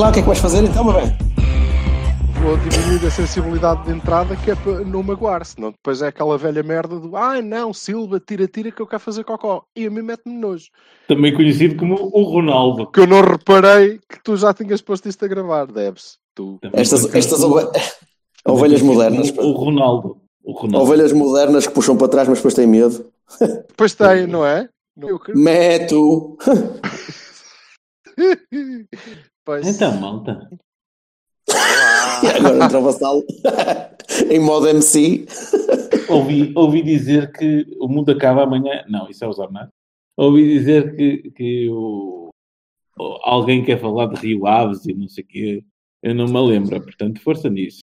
Lá o que é que vais fazer então, meu bem. Vou diminuir a sensibilidade de entrada que é para não magoar, senão depois é aquela velha merda do ai não, Silva, tira, tira que eu quero fazer cocó. E a mim mete-me nojo. Também conhecido como o Ronaldo. Que eu não reparei que tu já tinhas posto isto a gravar, deves. Tu. Também Estas, conhecido estas ove- ovelhas modernas. O Ronaldo. O Ronaldo. Ovelhas modernas que puxam para trás, mas depois têm medo. Depois tem, não é? Meto! Pois. Então, malta. E agora entra o vassalo em modo MC. Ouvi, ouvi dizer que o mundo acaba amanhã. Não, isso é o Zornado. Ouvi dizer que, que o, o- alguém quer falar de Rio Aves e não sei o quê. Eu não me lembro, portanto, força nisso.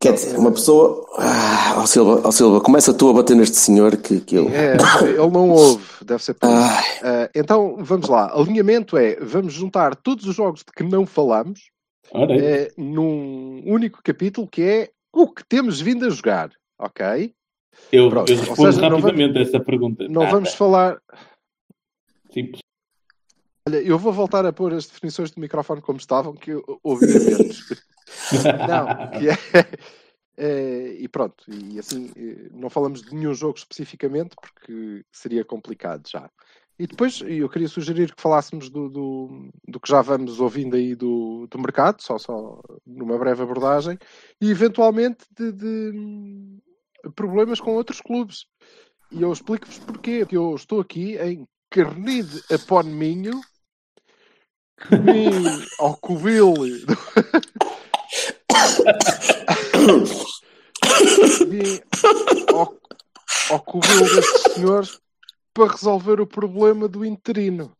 Quer dizer, uma pessoa. Ah, ó Silva, ó Silva, começa tu a bater neste senhor que, que eu. É, ele não ouve, deve ser por Ah, então, vamos lá. Alinhamento é, vamos juntar todos os jogos de que não falamos aí. eh, num único capítulo que é o que temos vindo a jogar, ok? eu, pronto. eu respondo seja, rapidamente a essa pergunta. Não Nada. vamos falar... Simples. Olha, eu vou voltar a pôr as definições do microfone como estavam, que eu ouvia menos. Não, que é, é, E pronto, e assim, eh, não falamos de nenhum jogo especificamente, porque seria complicado já. E depois eu queria sugerir que falássemos do, do, do que já vamos ouvindo aí do, do mercado, só, só numa breve abordagem, e eventualmente de, de, hum, problemas com outros clubes. E eu explico-vos porquê. Eu estou aqui em Carnide upon Minho, que vim ao Covil vim ao, ao covil senhores para resolver o problema do interino.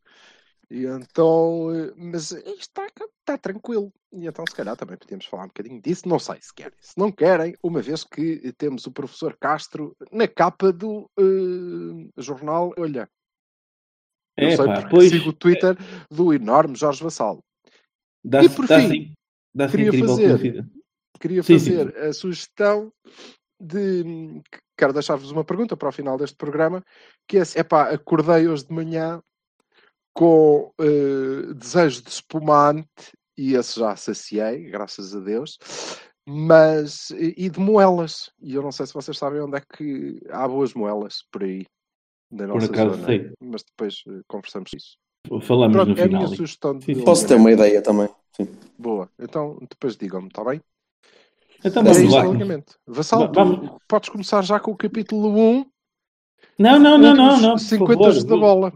E então, mas está, está tranquilo. E então, se calhar, também podíamos falar um bocadinho disso. Não sei se querem. Se não querem, uma vez que temos o professor Castro na capa do eh, jornal. Olha, É, sei pá, porque pois, sigo o Twitter do enorme Jorge Vassalo. dá E por fim, dá queria fazer- queria Sim, fazer a sugestão de que quero deixar-vos uma pergunta para o final deste programa, que é epá, acordei hoje de manhã com eh, desejo de espumante e esse já saciei, graças a Deus, mas e de moelas. E eu não sei se vocês sabem onde é que há boas moelas por aí na Por nossa acaso zona, sei. mas depois eh, conversamos isso. Falamos Pronto, no é a final. minha sugestão de posso ter uma ideia também. Sim. Boa. Então depois digam-me, está bem? Então vamos isto lá. Vassal, Va- tu vamos- podes começar já com o capítulo 1. Não, não, não, não, não. por 50 favor. da bola.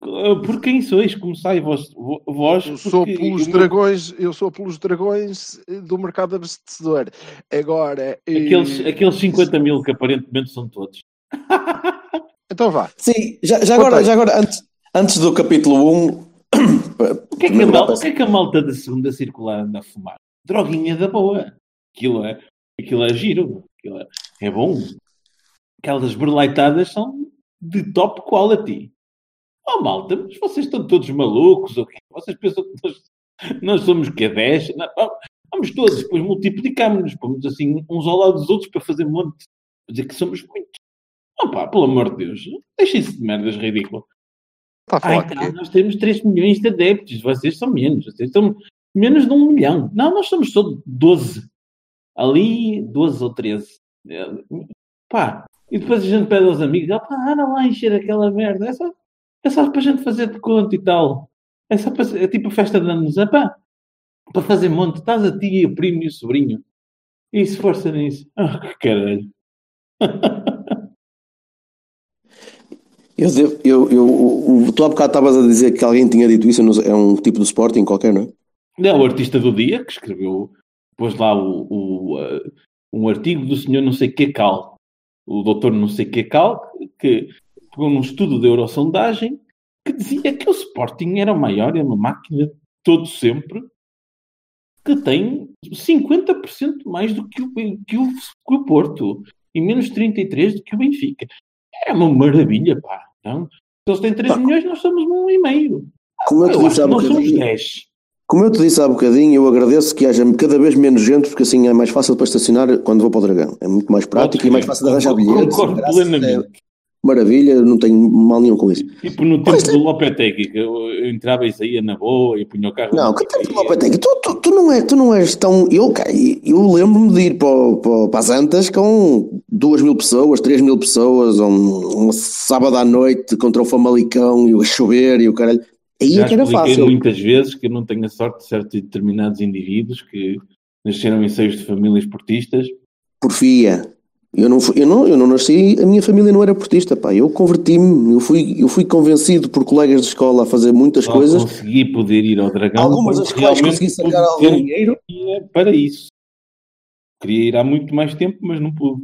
Por quem sois? Começai vós. vós Eu sou porque pelos dragões, eu sou pelos dragões eh, do mercado abastecedor. Agora, eh, Aqueles, aqueles 50 mil que aparentemente são todos. então vá. Sim, já, já agora, já agora antes, antes do capítulo 1. O que, é que a malta, o que é que a malta da segunda circular anda a fumar? Droguinha da boa. Aquilo é, aquilo é giro. Aquilo é, é bom. Aquelas berleitadas são de top quality. Oh malta, mas vocês estão todos malucos ou quê? Vocês pensam que nós, nós somos que 10? Não, vamos- vamos todos, depois multiplicamos-nos, pomos assim uns ao lado dos outros para fazer um monte. Para dizer que somos muitos. Oh pá, pelo amor de Deus, deixem-se de merdas ridículas. Ai, quê? nós temos 3 milhões de adeptos, vocês são menos, vocês são menos de um milhão. Não, nós somos só 12. Ali, 12 ou 13. É, Pá, e depois a gente pede aos amigos, ah, pá, anda lá encher aquela merda. É só, é só para a gente fazer de conta e tal. É só para, é tipo a festa de anos, é pá, para fazer monte. Estás a ti, o primo e o sobrinho. Isso, força nisso. Ah, que caralho. Eu, devo- eu, eu, o- tu há bocado estavas a dizer que alguém tinha dito isso, não é um tipo de Sporting qualquer, não é? É o artista do dia que escreveu, pôs lá o, o, uh, um artigo do senhor não sei que Cal, o doutor não sei que Cal, que pegou num estudo de eurosondagem que dizia que o Sporting era o maior, é uma máquina todo sempre, que tem 50% mais do que o, que o, que o Porto e menos 33% do que o Benfica. É uma maravilha, pá. Então, se eles têm 3 pá. milhões, nós somos um e meio. Como eu, eu disse há 10. Como eu te disse há bocadinho, eu agradeço que haja cada vez menos gente, porque assim é mais fácil para estacionar quando vou para o Dragão. É muito mais prático e mais fácil de arranjar bilhetes. Concordo plenamente. É maravilha, não tenho mal nenhum com isso. Tipo no tempo do Lopetegui, que eu entrava e saía na boa e punha o carro. Não, que tempo do Lopetegui? Tu, tu, tu, não és, tu não és tão. Eu, eu lembro-me de ir para, para, para as Antas com duas mil pessoas, três mil pessoas, um, um sábado à noite contra o Famalicão e o chover e o caralho. Aí Já é que era fácil. muitas vezes que eu não tenho a sorte de certos determinados indivíduos que nasceram em seios de famílias portistas. Porfia. Eu não, eu, não, eu não nasci, a minha família não era portista, pá. Eu converti-me, eu fui, eu fui convencido por colegas de escola a fazer muitas Só coisas. consegui poder ir ao Dragão. Algumas das quais consegui sacar algum dinheiro. Para isso. Queria ir há muito mais tempo, mas não pude.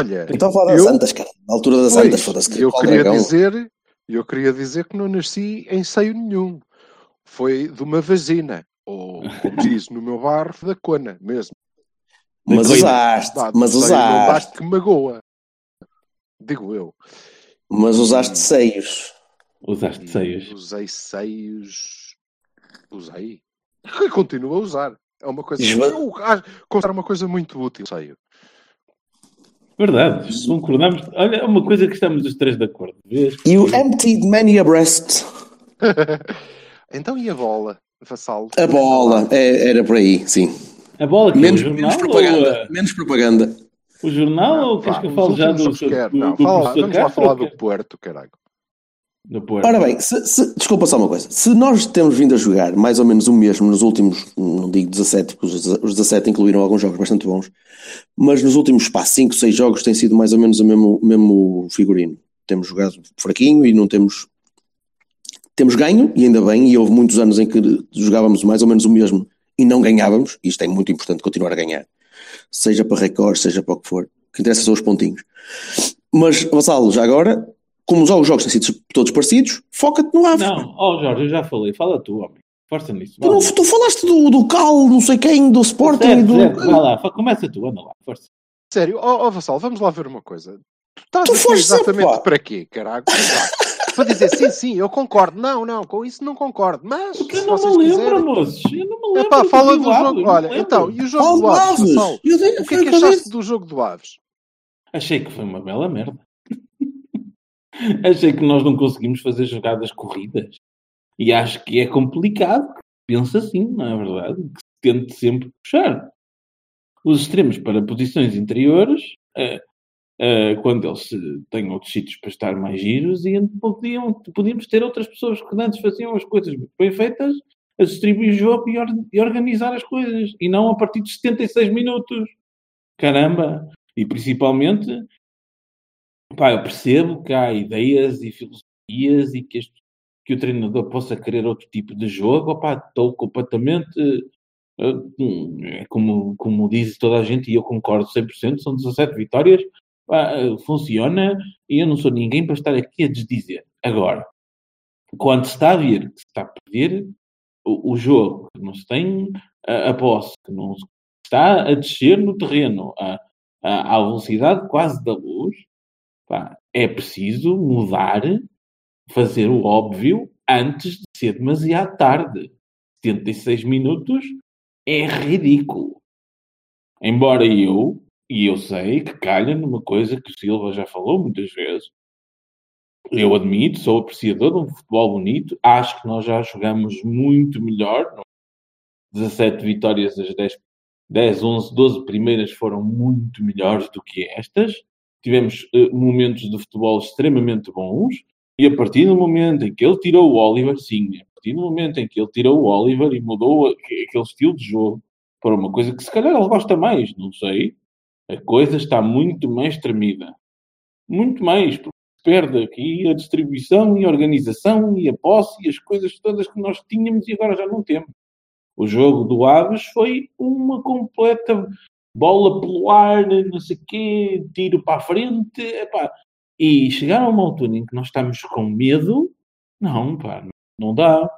Olha, então a falar das eu, Santas, cara. Na altura das Santas, foda-se. Eu queria dizer, eu queria dizer que não nasci em seio nenhum. Foi de uma vagina. Ou, como diz no meu bar, da cona mesmo. Mas usaste, Dá, mas usaste. Baste que magoa. Digo eu. Mas usaste seios. Usaste seios. Usei seios. Usei. Continuo a usar. É uma coisa. Esva... Eu considero uma coisa muito útil, seio. Verdade, concordamos. Olha, é uma coisa que estamos os três de acordo. Vês? You emptied many a breast. então e a bola? A bola, é, era por aí, sim. A bola que menos, é o jornal, menos propaganda. Ou, menos propaganda. O jornal não, ou queres que eu fale já do, do, não, do, fala, Vamos lá falar do Puerto, caralho. Do Puerto. Ora bem, se, se, desculpa só uma coisa. Se nós temos vindo a jogar mais ou menos o mesmo nos últimos, não digo 17, porque os 17 incluíram alguns jogos bastante bons, mas nos últimos pá, 5, 6 jogos tem sido mais ou menos o mesmo, mesmo figurino. Temos jogado fraquinho e não temos. Temos ganho, e ainda bem, e houve muitos anos em que jogávamos mais ou menos o mesmo e não ganhávamos, e isto é muito importante continuar a ganhar, seja para recorde, seja para o que for, o que interessa são os pontinhos. Mas, Vassalo, já agora, como os jogos têm sido todos parecidos, foca-te no AF. Não, ó oh, Jorge, eu já falei, fala tu, homem. Força nisso. Tu, não, tu, falaste do, do Cal, não sei quem, do Sporting certo, do. Certo, vai lá, começa tu, anda lá, força. Sério, ó oh, oh, Vassal, vamos lá ver uma coisa. Tu estás tu aqui exatamente para quê, caralho? Para dizer sim, sim, eu concordo. Não, não, com isso não concordo. Mas Porque eu não me lembro, quiserem... moços. Eu não me lembro. Epá, fala do, do jogo. Olha, então, e o jogo Fala do Aves? Aves. Pessoal, o que é que achaste do jogo do Aves? Achei que foi uma bela merda. Achei que nós não conseguimos fazer jogadas corridas. E acho que é complicado. Pensa assim, não é verdade? Que se tente sempre puxar os extremos para posições interiores. Uh, uh, quando eles têm outros sítios para estar mais giros e podiam, podíamos ter outras pessoas que antes faziam as coisas bem feitas a distribuir o jogo e, or, e organizar as coisas e não a partir de 76 minutos. Caramba! E principalmente, pá, eu percebo que há ideias e filosofias e que, este, que o treinador possa querer outro tipo de jogo. Opá, estou completamente é como, como diz toda a gente, e eu concordo 100%, são 17 vitórias, funciona e eu não sou ninguém para estar aqui a desdizer. Agora, quando se está a ver que se está a perder o, o jogo, que não se tem a, a posse, que não se está a descer no terreno a, a, à velocidade quase da luz, pá, é preciso mudar, fazer o óbvio antes de ser demasiado tarde. 76 minutos é ridículo. Embora eu e eu sei que calha numa coisa que o Silva já falou muitas vezes. Eu admito, sou apreciador de um futebol bonito. Acho que nós já jogamos muito melhor. 17 vitórias das 10, 10 11, 12 primeiras foram muito melhores do que estas. Tivemos uh, momentos de futebol extremamente bons. E a partir do momento em que ele tirou o Oliver, sim, a partir do momento em que ele tirou o Oliver e mudou aquele estilo de jogo para uma coisa que se calhar ele gosta mais, não sei a coisa está muito mais tremida. Muito mais, porque perde aqui a distribuição e a organização e a posse e as coisas todas que nós tínhamos e agora já não temos. O jogo do Aves foi uma completa bola pelo ar, não sei o quê, tiro para a frente. Epá, E chegar a uma altura em que nós estamos com medo, não, pá, não dá.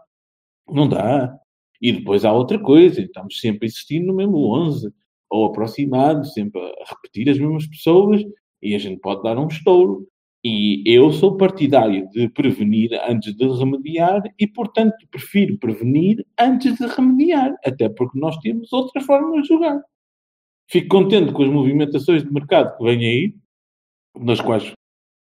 Não dá. E depois há outra coisa, estamos sempre insistindo no mesmo 11, ou aproximado, sempre a repetir as mesmas pessoas, e a gente pode dar um estouro. E eu sou partidário de prevenir antes de remediar e, portanto, prefiro prevenir antes de remediar, até porque nós temos outras formas de jogar. Fico contente com as movimentações de mercado que vêm aí, das quais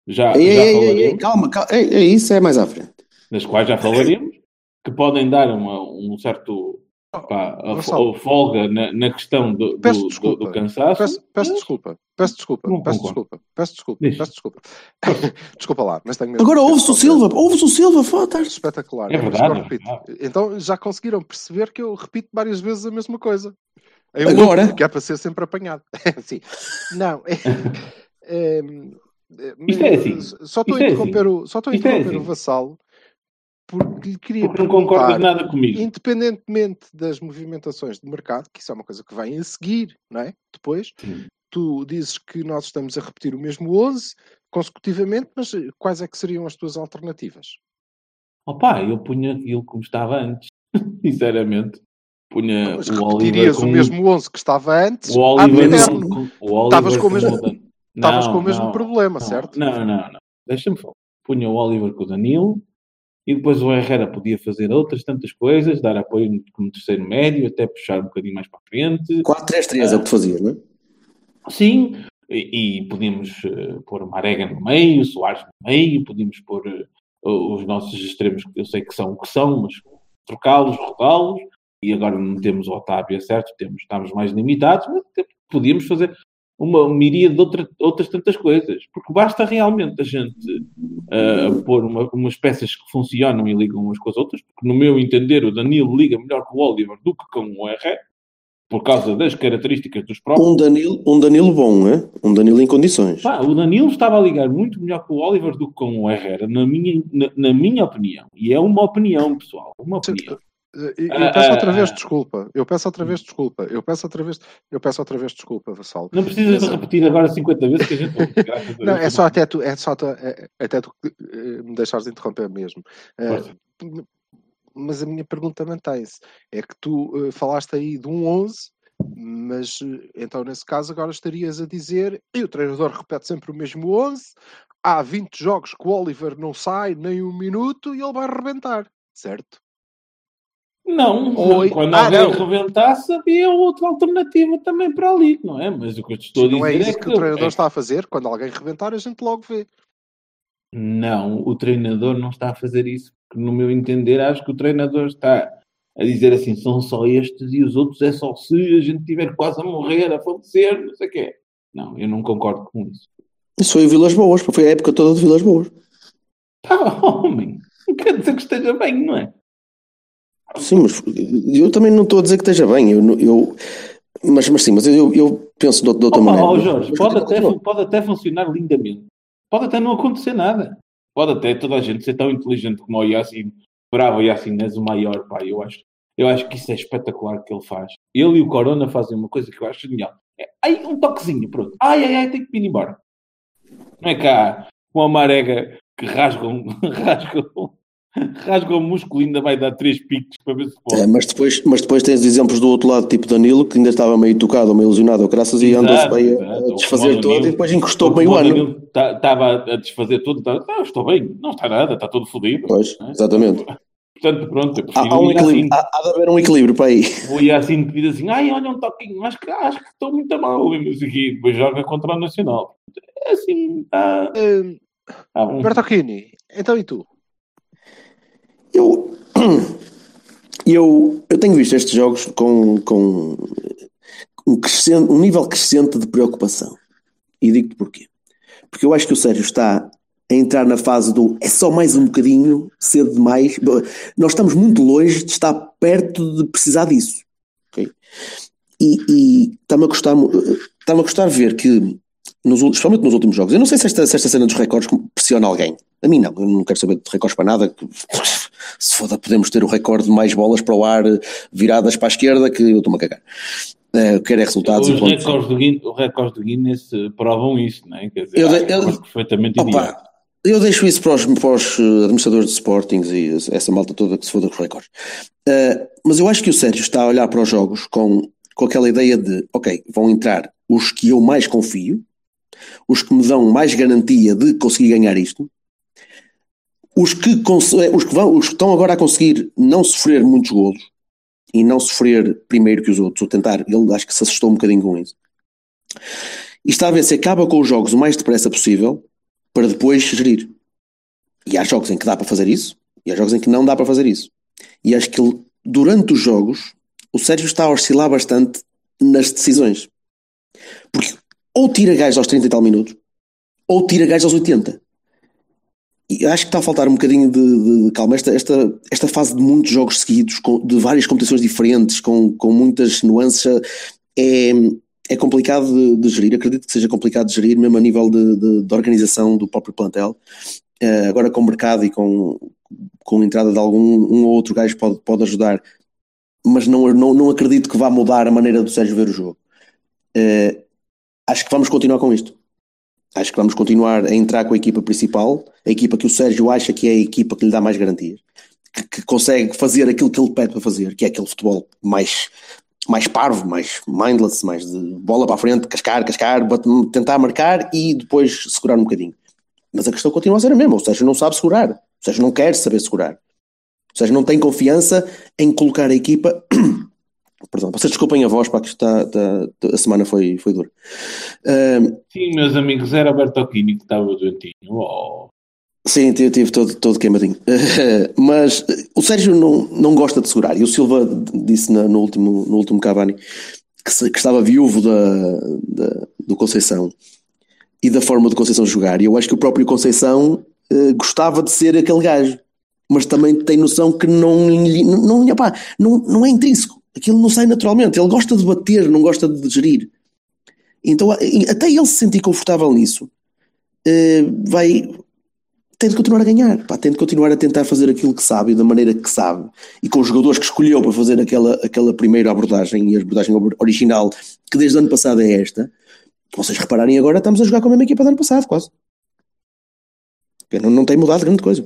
já, Ei, já ei, falaremos, ei, calma, calma. Ei, isso é mais à frente. das quais já falaremos, que podem dar uma- um certo pá, a, Gonçalo. a folga na, na questão do, Peço do, do, desculpa. do cansaço. Peço, peço desculpa, peço desculpa, Não peço desculpa, peço desculpa, Diz. peço desculpa. desculpa lá, mas tenho mesmo Agora ouve-se o. Silva, ouve-se o Silva. Espetacular. É verdade, eu é repito. verdade. Então já conseguiram perceber que eu repito várias vezes a mesma coisa. Em Agora? que é para ser sempre apanhado. Sim. Não. É, é, Isto é assim. Só estou a Isto é interromper, o, só estou a Isto é interromper o assim. vassalo porque lhe queria Porque não concordas nada comigo. independentemente das movimentações de mercado, que isso é uma coisa que vem a seguir, não é? Depois, Sim. tu dizes que nós estamos a repetir o mesmo 11 consecutivamente, mas eh, quais é que seriam as tuas alternativas? Opa, eu punha aquilo como estava antes, sinceramente. Punha Mas o Oliver com o mesmo 11 que estava antes, o Oliver com, o Oliver Estavas com o mesmo- Dan- Estavas Não, com o mesmo não, problema, não, certo? Não, não, não. Deixa-me falar. Punha o Oliver com o Danilo e depois o Herrera podia fazer outras tantas coisas, dar apoio como terceiro médio, até puxar um bocadinho mais para a frente. 4-3-3 é o que tu fazias, não é? Sim, e, e podíamos eh, pôr o Marega no meio, o Soares no meio, podíamos pôr eh, os nossos extremos, que eu sei que são o que são, mas trocá-los, rodá-los, e agora não temos o Otávio, é certo, temos, estamos mais limitados, mas podíamos fazer uma miríade de outra- outras tantas coisas, porque basta realmente a gente eh, pôr uma- umas peças que funcionam e ligam umas com as outras, porque no meu entender o Danilo liga melhor com o Oliver do que com o Herrera, por causa das características dos próprios. Um Danilo, um Danilo bom, é? Um Danilo em condições. Pá, o Danilo estava a ligar muito melhor com o Oliver do que com o Herrera, na minha, na, na minha opinião. E é uma opinião, pessoal. Uma opinião. Eh, Eu Ah, peço outra ah, vez ah. desculpa. Eu peço outra vez desculpa. Eu peço outra vez, eu peço outra vez desculpa, Vassal. Não precisas de repetir agora 50 vezes que a gente. Não, é só até tu, é só tu, é- até tu eh, me deixares de interromper mesmo. Eh, mas a minha pergunta mantém-se. É que tu falaste aí de um 11, mas então nesse caso agora estarias a dizer e o treinador repete sempre o mesmo 11. Há 20 jogos que o Oliver não sai nem um minuto e ele vai arrebentar, certo? Não, Oi. quando Ah, alguém não. rebentasse, havia outra alternativa também para ali, não é? Mas o que eu te estou a dizer não é isso é que, que. o treinador é- está a fazer. Quando alguém rebentar, a gente logo vê. Não, o treinador não está a fazer isso, porque no meu entender, acho que o treinador está a dizer assim: são só estes e os outros é só se a gente tiver quase a morrer, a falecer, não sei o quê. Não, eu não concordo com isso. Isso foi o Vilas Boas, foi a época toda de Vilas Boas. Pá, homem, não quer dizer que esteja bem, não é? Sim, mas eu também não estou a dizer que esteja bem. Eu, eu, mas, mas sim, mas eu, eu penso de, de outra Opa, maneira. Jorge, Mas- pode até, pode até funcionar lindamente. Pode até não acontecer nada. Pode até toda a gente ser tão inteligente como o Yassin. Bravo, Yassin, és o maior, pá. Eu acho, eu acho que isso é espetacular que ele faz. Ele e o Corona fazem uma coisa que eu acho genial. É, ai, um toquezinho, pronto. Ai, ai, ai, tem que ir embora. Não é cá com a marega que rasga, um- rasga, um- o músculo e ainda vai dar três picos para ver se pode. É, mas, depois, mas depois tens exemplos do outro lado, tipo Danilo, que ainda estava meio tocado, meio ilusionado, ou graças, e andou-se bem a- exato. a desfazer todo Danilo. e depois encostou meio o ano. Danilo Estava a desfazer tudo. Tá, ah, estou bem. Não está nada. Está todo fodido. Pois, não é? exatamente. Portanto, pronto. Eu Há, há um ir assim. equilíbrio, há, há de haver um equilíbrio para aí. Vou ir assim pedir assim. Ai, olha um toquinho. Acho que, acho que estou muito mal. E depois joga contra o Nacional. É assim. Está Hum, tá bom. Bertocchini, então e tu? Eu, eu, eu tenho visto estes jogos com, com um, crescente, um nível crescente de preocupação. E digo-te porquê. Porque eu acho que o Sérgio está a entrar na fase do é só mais um bocadinho, cedo demais. Nós estamos muito longe de estar perto de precisar disso. ok? E, está-me a custar, está-me a custar ver que, nos, especialmente nos últimos jogos, eu não sei se esta, se esta cena dos recordes pressiona alguém. A mim não, eu não quero saber de recordes para nada. Se foda, podemos ter o recorde de mais bolas para o ar viradas para a esquerda, que eu estou-me a cagar. É, quer é resultados. Os recordes do, Guinness, recordes do Guinness provam isso, não é? Quer dizer, Eu de- eu- perfeitamente Opa, eu deixo isso para os, para os, eh, administradores de Sportings e essa malta toda que se foda com os recordes. Eh, mas eu acho que o Sérgio está a olhar para os jogos com, com aquela ideia de, ok, vão entrar os que eu mais confio, os que me dão mais garantia de conseguir ganhar isto, os que, eh, os que, vão, os que estão agora a conseguir não sofrer muitos golos e não sofrer primeiro que os outros, ou tentar, ele acho que se assustou um bocadinho com isso. E está a ver se acaba com os jogos o mais depressa possível para depois gerir. E há jogos em que dá para fazer isso, e há jogos em que não dá para fazer isso. E acho que durante os jogos, o Sérgio está a oscilar bastante nas decisões. Porque ou tira gajos aos 30 e tal minutos, ou tira gajos aos 80. E acho que está a faltar um bocadinho de, de- de calma. Esta, esta, esta fase de muitos jogos seguidos, com- de várias competições diferentes, com, com muitas nuances, é, é complicado de, de gerir. Acredito que seja complicado de gerir, mesmo a nível de, de- organização do próprio plantel. Eh, agora com o mercado e com, com a entrada de algum um ou outro gajo pode, pode ajudar, mas não, não, não acredito que vá mudar a maneira do Sérgio ver o jogo. Eh, acho que vamos continuar com isto. Acho que vamos continuar a entrar com a equipa principal, a equipa que o Sérgio acha que é a equipa que lhe dá mais garantias, que, que consegue fazer aquilo que ele pede para fazer, que é aquele futebol mais, mais parvo, mais mindless, mais de bola para a frente, cascar, cascar, tentar marcar e depois segurar um bocadinho. Mas a questão continua a ser a mesma. O Sérgio não sabe segurar. O Sérgio não quer saber segurar. O Sérgio não tem confiança em colocar a equipa. Perdão, vocês desculpem a voz, para que está, está- a semana foi, foi dura. Sim, meus amigos, era Bertocchini que estava doentinho. Oh. Sim, eu tive todo, todo queimadinho. Mas o Sérgio não, não gosta de segurar. E o Silva disse na- no, último, no último Cavani que, se- que estava viúvo da, da- do Conceição e da forma do Conceição jogar. E eu acho que o próprio Conceição eh, gostava de ser aquele gajo. Mas também tem noção que não, não, não, não, não é intrínseco. Aquilo não sai naturalmente. Ele gosta de bater, não gosta de gerir. Então, até ele se sentir confortável nisso, eh, vai, tem de continuar a ganhar, pá, tem de continuar a tentar fazer aquilo que sabe e da maneira que sabe e com os jogadores que escolheu para fazer aquela, aquela primeira abordagem e a abordagem original que desde o ano passado é esta. Vocês repararem agora, estamos a jogar com a mesma equipa do ano passado, quase. Não, não tem mudado grande coisa.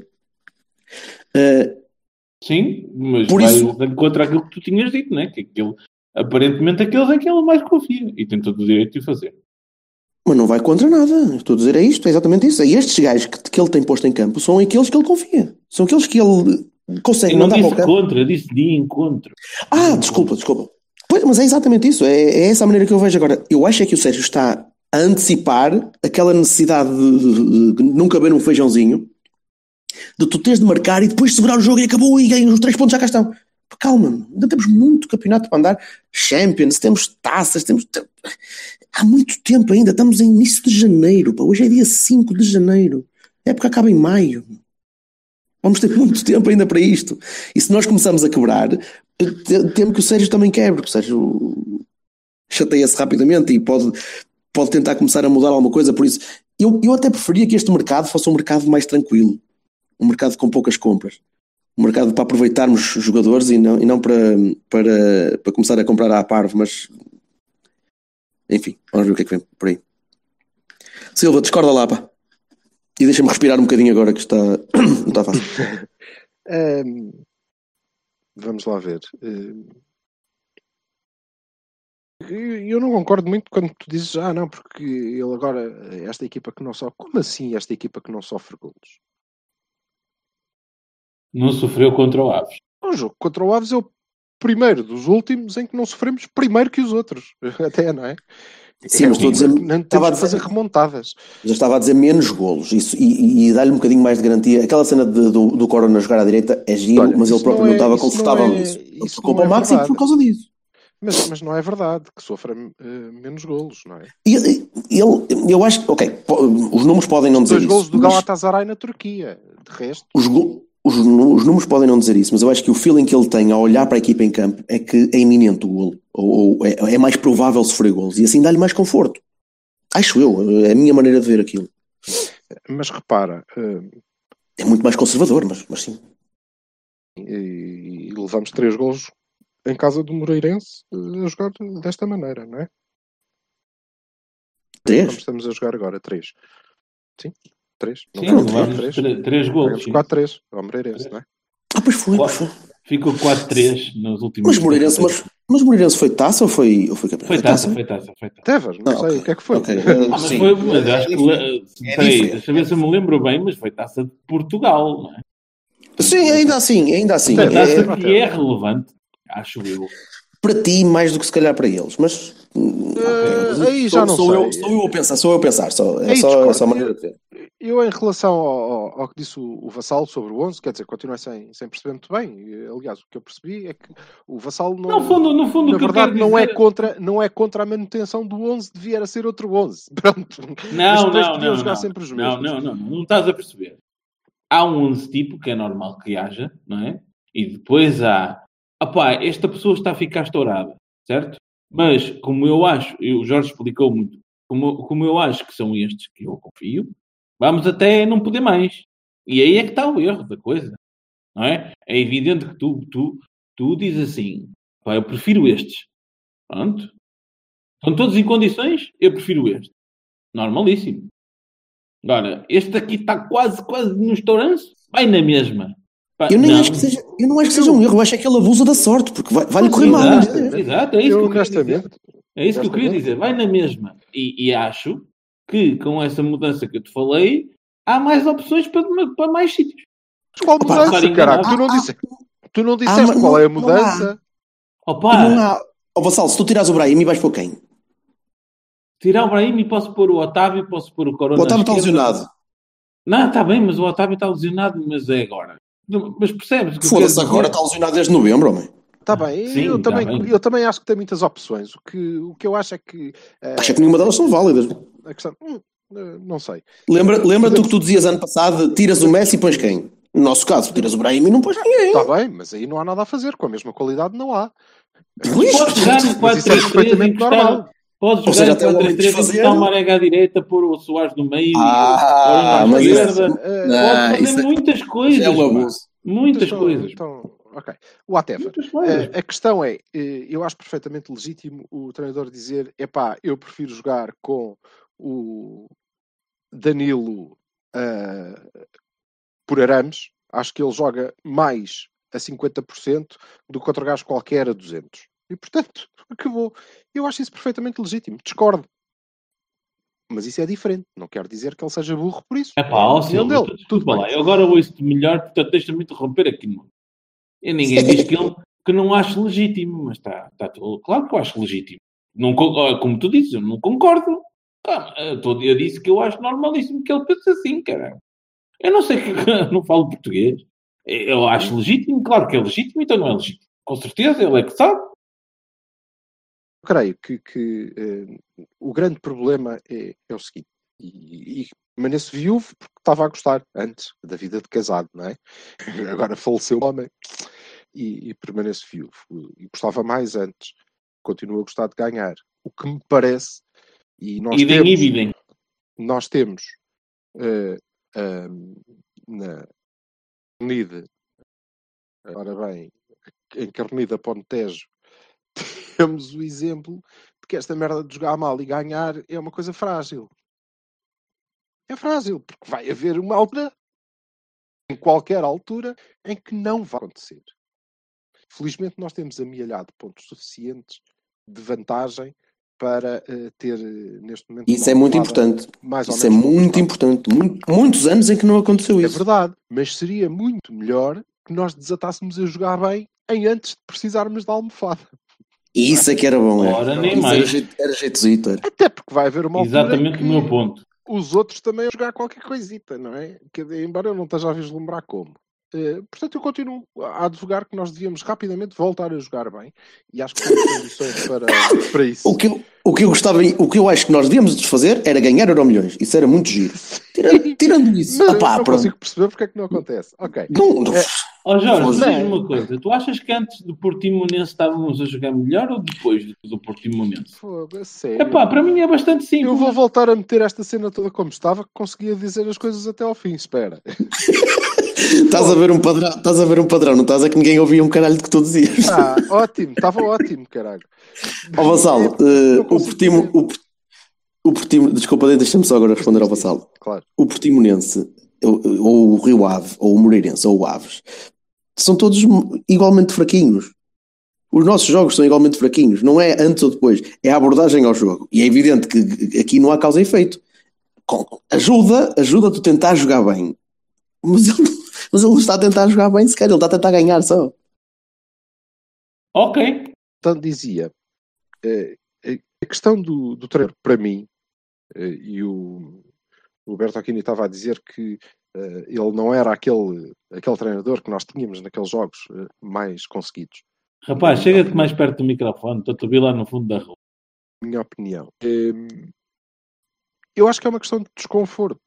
Uh, Sim, mas Por vai isso- de encontro àquilo que tu tinhas dito, não é? Que aquilo, aparentemente aqueles é que ele mais confia e tem todo o direito de fazer. mas não vai contra nada. Estou a dizer é isto, é exatamente isso. É estes gajos que, que ele tem posto em campo são aqueles que ele confia. São aqueles que ele consegue Eu não mandar disse contra, eu disse de encontro. Ah, desculpa, desculpa. Pois, mas é exatamente isso. É, é essa a maneira que eu vejo agora. Eu acho é que o Sérgio está a antecipar aquela necessidade de, de- de nunca ver um feijãozinho, de tu teres de marcar e depois segurar o jogo e acabou e ganhas os três pontos já cá estão. Calma, ainda temos muito campeonato para andar. Champions, temos taças, temos. Há muito tempo ainda, estamos em início de janeiro. pá. Hoje é dia 5 de janeiro. A época acaba em maio. Vamos ter muito tempo ainda para isto. E se nós começarmos a quebrar, te- temo que o Sérgio também quebre, o Sérgio chateia-se rapidamente e pode, pode tentar começar a mudar alguma coisa. Por isso, eu, eu até preferia que este mercado fosse um mercado mais tranquilo, um mercado com poucas compras, um mercado para aproveitarmos os jogadores e não, e não para, para, para começar a comprar à parvo, mas enfim, vamos ver o que é que vem por aí. Silva, discorda lá, pá. E deixa-me respirar um bocadinho agora que está, não está fácil. Ahm, vamos lá ver. Eu não concordo muito quando tu dizes, ah, não, porque ele agora, esta equipa que não sofre. Como assim esta equipa que não sofre golos? Não sofreu contra o Aves. O jogo contra o Aves é o primeiro dos últimos em que não sofremos primeiro que os outros. Até, não é? Sim, É mas estou a dizer- Não estava a fazer remontadas. Já estava a dizer menos golos isso, e, e- e dar-lhe um bocadinho mais de garantia. Aquela cena de- do, do Corona jogar à direita é giro, Olha, mas ele próprio não não, é- estava isso não confortável é- nisso. Ele não para o é máximo verdade. por causa disso. Mas, mas não é verdade que sofra eh, menos golos, não é? E ele, ele- eu acho que, ok, os números podem não dizer Dois golos isso. do mas Galatasaray na Turquia. De resto, os, go- os, os números podem não dizer isso, mas eu acho que o feeling que ele tem ao olhar para a equipa em campo é que é iminente o golo, ou, ou é, é mais provável sofrer golos, e assim dá-lhe mais conforto. Acho eu, é a minha maneira de ver aquilo. mas repara, eh, É muito mais conservador, mas, mas sim. e, e levamos três golos em casa do Moreirense a jogar desta maneira, não é? Três? Como estamos a jogar agora, três. Sim, três. Não Sim, três gols. Ganhamos 4-3 ao Moreirense, não é? Ah, pois foi, pois foi. Ficou 4-3 nos últimos. Mas Moreirense, mas, mas Moreirense foi taça ou foi, ou foi campeão? Foi taça, foi taça, foi taça. Tevas, não Ah, sei o que é que foi. Ok, Ah, eh, mas sim. foi, mas acho que. le- É Peraí, deixa eu ver se eu me lembro bem, mas foi taça de Portugal, não é? Sim, ainda assim, ainda assim. Sim, Foi taça É, que é relevante, acho eu. para ti, mais do que se calhar para eles, mas. Eh, aí sou, já não sou sei. Eu, sou eu a pensar, sou eu a pensar, só, é Aí só, é discordo. só a maneira de ver. Eu, em relação ao, ao- ao que disse o, o Vassal sobre o 11, quer dizer, continuei sem, sem perceber muito bem. Aliás, o que eu percebi é que o Vassal não. No fundo, no fundo, na verdade, não, é dizer- contra, não é contra a manutenção do 11, devia ser outro 11. Pronto. Não, depois não, podiam não. jogar Não. sempre os não, mesmos. não, não, não, não estás a perceber. Há um 11 tipo, que é normal que haja, não é? E depois há, opá, esta pessoa está a ficar estourada, certo? Mas, como eu acho, e o Jorge explicou muito, como, como eu acho que são estes que eu confio, vamos até não poder mais. E aí é que está o erro da coisa, não é? É evidente que tu, tu, tu dizes assim, pá, eu prefiro estes. Pronto. Estão todos em condições, eu prefiro este. Normalíssimo. Agora, este aqui está quase, quase no estouranço, vai na mesma. Pá, Eu nem não. acho que seja, eu não acho que seja um erro, eu acho que ele abusa da sorte, porque vai- vai-lhe correr mal. Exato, exato, é isso Eu, que eu queria dizer. É isso que eu queria dizer, vai na mesma. E, e acho que com essa mudança que eu te falei, há mais opções para, para mais sítios. Mas qual Opa, mudança? Tu não, ah, disse, tu não disseste mas qual não- é a não mudança. Opa, Não há. Ó Vassal, se tu tirares o Brahim, vais para quem? tirar o Brahim e posso pôr o Otávio, posso pôr o Corona. O Otávio está lesionado. Não, está bem, mas o Otávio está lesionado, mas é agora. Mas percebes Foda-se, agora está lesionado desde novembro, homem. Está bem, Sim, eu, tá também, bem. eu também acho que tem muitas opções. O que, o que eu acho é que eh, Acho que nenhuma delas são válidas. a questão. hum, eh, não sei. Lembra- Lembra-te o que tu dizias ano passado: tiras o Messi e pões quem? No nosso caso, tiras o Brahim e não pões ninguém. Está bem, mas aí não há nada a fazer. Com a mesma qualidade não há. Podes jogar no Mas isso é 4-3-3 perfeitamente encostar- normal. Podes Ou jogar seja, no até o homem 4-3-3 desfazer- encostar o Marega à direita, pôr o Soares no meio Ah, e o isso- esquerda. Não, Pode isso fazer é- muitas coisas. é um abuso. Muitas então- coisas. Então, ok. Muitas coisas. Eh, a questão é, eh, eu acho perfeitamente legítimo o treinador dizer: epá, eu prefiro jogar com o Danilo ah, por arames. Acho que ele joga mais a 50% do que outro gajo qualquer a 200. E portanto, acabou. Eu acho isso perfeitamente legítimo. Discordo. Mas isso é diferente. Não quer dizer que ele seja burro por isso. É pá, ó, Silva, dele. Tudo lá, bem. eu agora ouço-te melhor, portanto deixa-me interromper aqui. E ninguém diz que, ele, que não acho legítimo, mas está tá claro que eu acho legítimo. Não, como tu dizes, eu não concordo. Eu, tô- eu disse que eu acho normalíssimo que ele pense assim, cara. Eu não sei que não falo português. Eu acho legítimo, claro que é legítimo, então não é legítimo. Com certeza, ele é que sabe. Creio que, que, eh, o grande problema é, é o seguinte, e, e permaneço viúvo porque estava a gostar antes da vida de casado, não é? Agora faleceu o homem e, e permaneço viúvo. E gostava mais antes, continuo a gostar de ganhar. O que me parece, e nós idem, temos, nós temos eh, ahm, na Avenida, ora bem, em Carnida Pontejo, temos o exemplo de que esta merda de jogar mal e ganhar é uma coisa frágil. É frágil, porque vai haver uma altura, em qualquer altura, em que não vai acontecer. Felizmente nós temos amealhado pontos suficientes de vantagem para eh, ter eh, neste momento. Isso é muito importante. Mais Isso é muito importante. Muito- muitos anos em que não aconteceu É isso. verdade, mas seria muito melhor que nós desatássemos a jogar bem em antes de precisarmos da almofada. E isso é que era bom. é. Ora, nem Isso mais. Era, jeito- era jeitosito. Era. Até porque vai haver uma altura Exatamente que o meu ponto. os outros também a jogar qualquer coisita, não é? Que, embora eu não esteja a vislumbrar como. Eh, portanto, eu continuo a advogar que nós devíamos rapidamente voltar a jogar bem e acho que temos condições para, para isso. O que, eu, o que eu gostava, o que eu acho que nós devíamos de fazer era ganhar Euro milhões. Isso era muito giro. Tirando, tirando isso. Mas opá, não pronto. consigo perceber porque é que não acontece. Ok. Não, não- É, Ó Jorge, Fosse- diz-me uma coisa. Tu achas que antes do Portimonense estávamos a jogar melhor ou depois do, do Portimonense? Fogo, sério. Epá, para mim é bastante simples. Eu vou voltar a meter esta cena toda como estava, que conseguia dizer as coisas até ao fim. Espera. Estás a ver um padrão, estás a ver um padrão, não estás a que ninguém ouvia um caralho de que tu dizias. Ah, ótimo, estava ótimo, caralho. Ó Vassalo, É, eh, não o Portimo, o, o Portimo, desculpa, deixa-me só agora responder ao Vassalo. Claro. O Portimonense, ou, ou o Rio Ave, ou o Moreirense, ou o Aves, são todos igualmente fraquinhos. Os nossos jogos são igualmente fraquinhos, não é antes ou depois, é a abordagem ao jogo. E é evidente que aqui não há causa e efeito. Ajuda, ajuda tu tentar jogar bem, mas ele, mas ele não está a tentar jogar bem sequer, ele está a tentar ganhar só. Ok. Portanto, dizia, eh, a questão do, do treino, para mim, eh, e o, o Bertocchini estava a dizer que eh, ele não era aquele, aquele treinador que nós tínhamos naqueles jogos eh, mais conseguidos. Rapaz, chega-te mais perto do microfone. Estou-te a ouvir lá no fundo da rua. minha opinião. Hum, Eu acho que é uma questão de desconforto.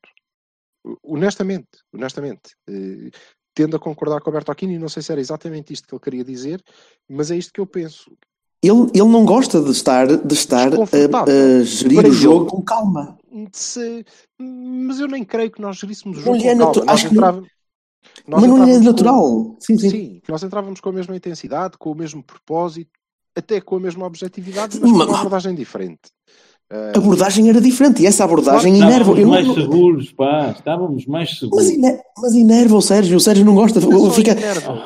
Honestamente, honestamente. Eh, Tendo a concordar com o Bertocchini, não sei se era exatamente isto que ele queria dizer, mas é isto que eu penso. Ele, ele não gosta de estar, de estar a, a gerir Para o jogo com calma. Se- Mas eu nem creio que nós geríssemos o jogo é com calma. acho nós Mas não é entrávamos com- natural. Sim, sim. Sim, nós entrávamos com a mesma intensidade, com o mesmo propósito, até com a mesma objetividade, mas com Ma- uma abordagem diferente. A abordagem era diferente e essa abordagem Claro, enerva. Estávamos mais não- seguros, pá. Estávamos mais mas, seguros. mas enerva o Sérgio. O Sérgio não gosta. É Fica.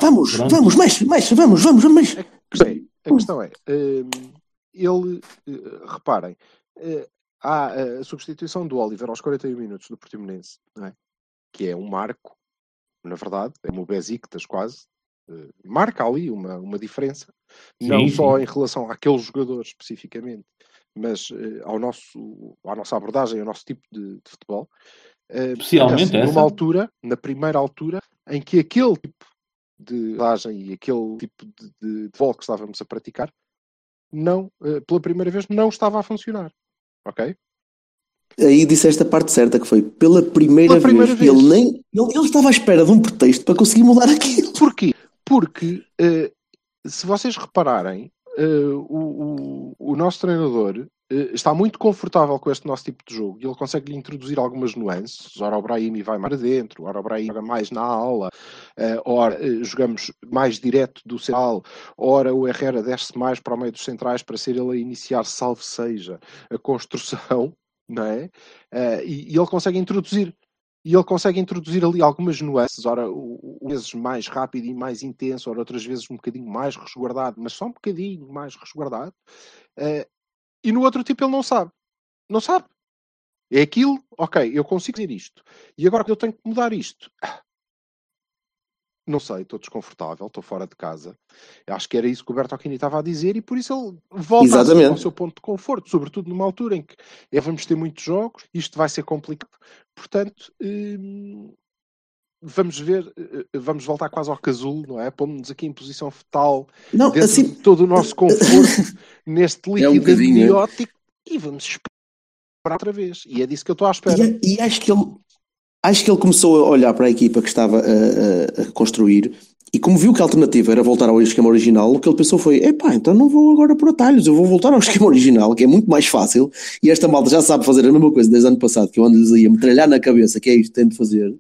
Vamos, vamos, mexe, mexe, vamos, vamos, é, a questão é, hum, ele, eh, reparem, eh, há a substituição do Oliver aos 41 minutos do Portimonense, é? que é um marco, na verdade, é um Besiktas quase, eh, marca ali uma, uma diferença, não Sim, só sim. em relação àquele jogador especificamente, mas ao nosso, à nossa abordagem, ao nosso tipo de, de futebol. Especialmente. Numa altura, na primeira altura, em que aquele tipo de abordagem e aquele tipo de, de, de que estávamos a praticar, não, eh, pela primeira vez, não estava a funcionar. Ok? Aí disseste a parte certa que foi pela primeira, Pela primeira vez. vez. Ele, nem, ele, ele estava à espera de um pretexto para conseguir mudar aquilo. Porquê? Porque, eh, se vocês repararem, eh, o, o, o nosso treinador eh, está muito confortável com este nosso tipo de jogo e ele consegue lhe introduzir algumas nuances. Ora, o Brahimi vai mais dentro, ora, o Brahimi joga mais na eh, ora, eh, jogamos mais direto do central, ora, o Herrera desce mais para o meio dos centrais para ser ele a iniciar, salvo seja, a construção, não é? Eh, e, e ele consegue introduzir e ele consegue introduzir ali algumas nuances, ora, vezes mais rápido e mais intenso, ora, outras vezes um bocadinho mais resguardado, mas só um bocadinho mais resguardado. eh, e no outro tipo ele não sabe. Não sabe. É aquilo, ok, eu consigo dizer isto. E agora eu tenho que mudar isto. Ah, Não sei, estou desconfortável, estou fora de casa. Eu acho que era isso que o Bertocchini estava a dizer e por isso ele volta ao seu ponto de conforto, sobretudo numa altura em que é, vamos ter muitos jogos, isto vai ser complicado. Portanto, hum, vamos ver, eh, vamos voltar quase ao casulo, não é? Pomos-nos aqui em posição fetal, Não, dentro assim, de todo o nosso conforto, neste É um líquido bocadinho, é. amniótico e vamos esperar outra vez. E é disso que eu estou à espera. E, e acho que ele acho que ele começou a olhar para a equipa que estava a, a- a construir e como viu que a alternativa era voltar ao esquema original, o que ele pensou foi: epá, então não vou agora por atalhos, eu vou voltar ao esquema original, que é muito mais fácil, e esta malta já sabe fazer a mesma coisa desde o ano passado, que eu ando-lhes aí a metralhar na cabeça, que é isto que tem de fazer,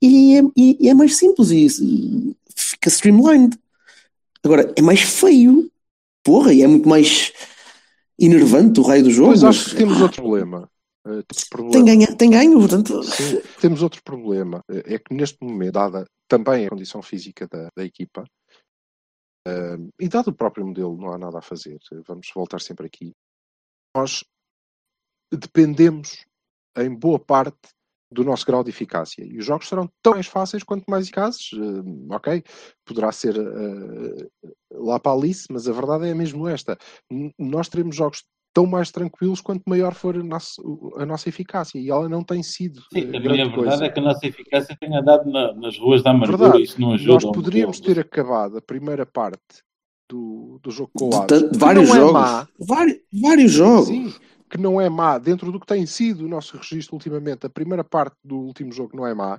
e é, e- e é mais simples e, fica streamlined. Agora, é mais feio, porra, e é muito mais enervante o raio do jogo. Pois mas- acho que temos outro problema. Eh, tem ganho, tem ganho, portanto. Sim, temos outro problema. Eh, É que neste momento, dada também a condição física da, da equipa, eh, e dado o próprio modelo, não há nada a fazer. Vamos voltar sempre aqui. Nós dependemos, em boa parte, do nosso grau de eficácia. E os jogos serão tão mais fáceis quanto mais eficazes. Eh, ok, poderá ser eh, lá para Alice, mas a verdade é mesmo esta. N- Nós teremos jogos tão mais tranquilos quanto maior for a nossa, a nossa eficácia. E ela não tem sido Sim, eh, a verdade coisa. é que a nossa eficácia tem andado na- nas ruas da amargura Verdade. isso não ajuda. Nós poderíamos ter acabado a primeira parte do, do jogo com o Aves, vários não é jogos. má, Vários, vários jogos. sim, que não é má, dentro do que tem sido o nosso registro ultimamente, a primeira parte do último jogo não é má,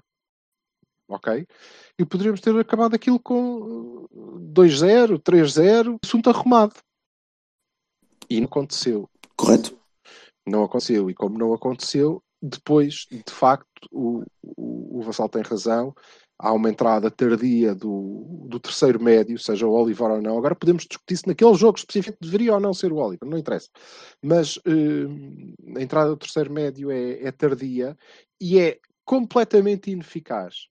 ok? E poderíamos ter acabado aquilo com 2-0, 3-0, assunto arrumado. E não aconteceu. Correto? Não aconteceu. E como não aconteceu, depois, de facto, o, o, o Vassal tem razão. Há uma entrada tardia do, do terceiro médio, seja o Oliver ou não. Agora podemos discutir se naquele jogo específico deveria ou não ser o Oliver, não interessa. Mas uh, a entrada do terceiro médio é, é tardia e é completamente ineficaz.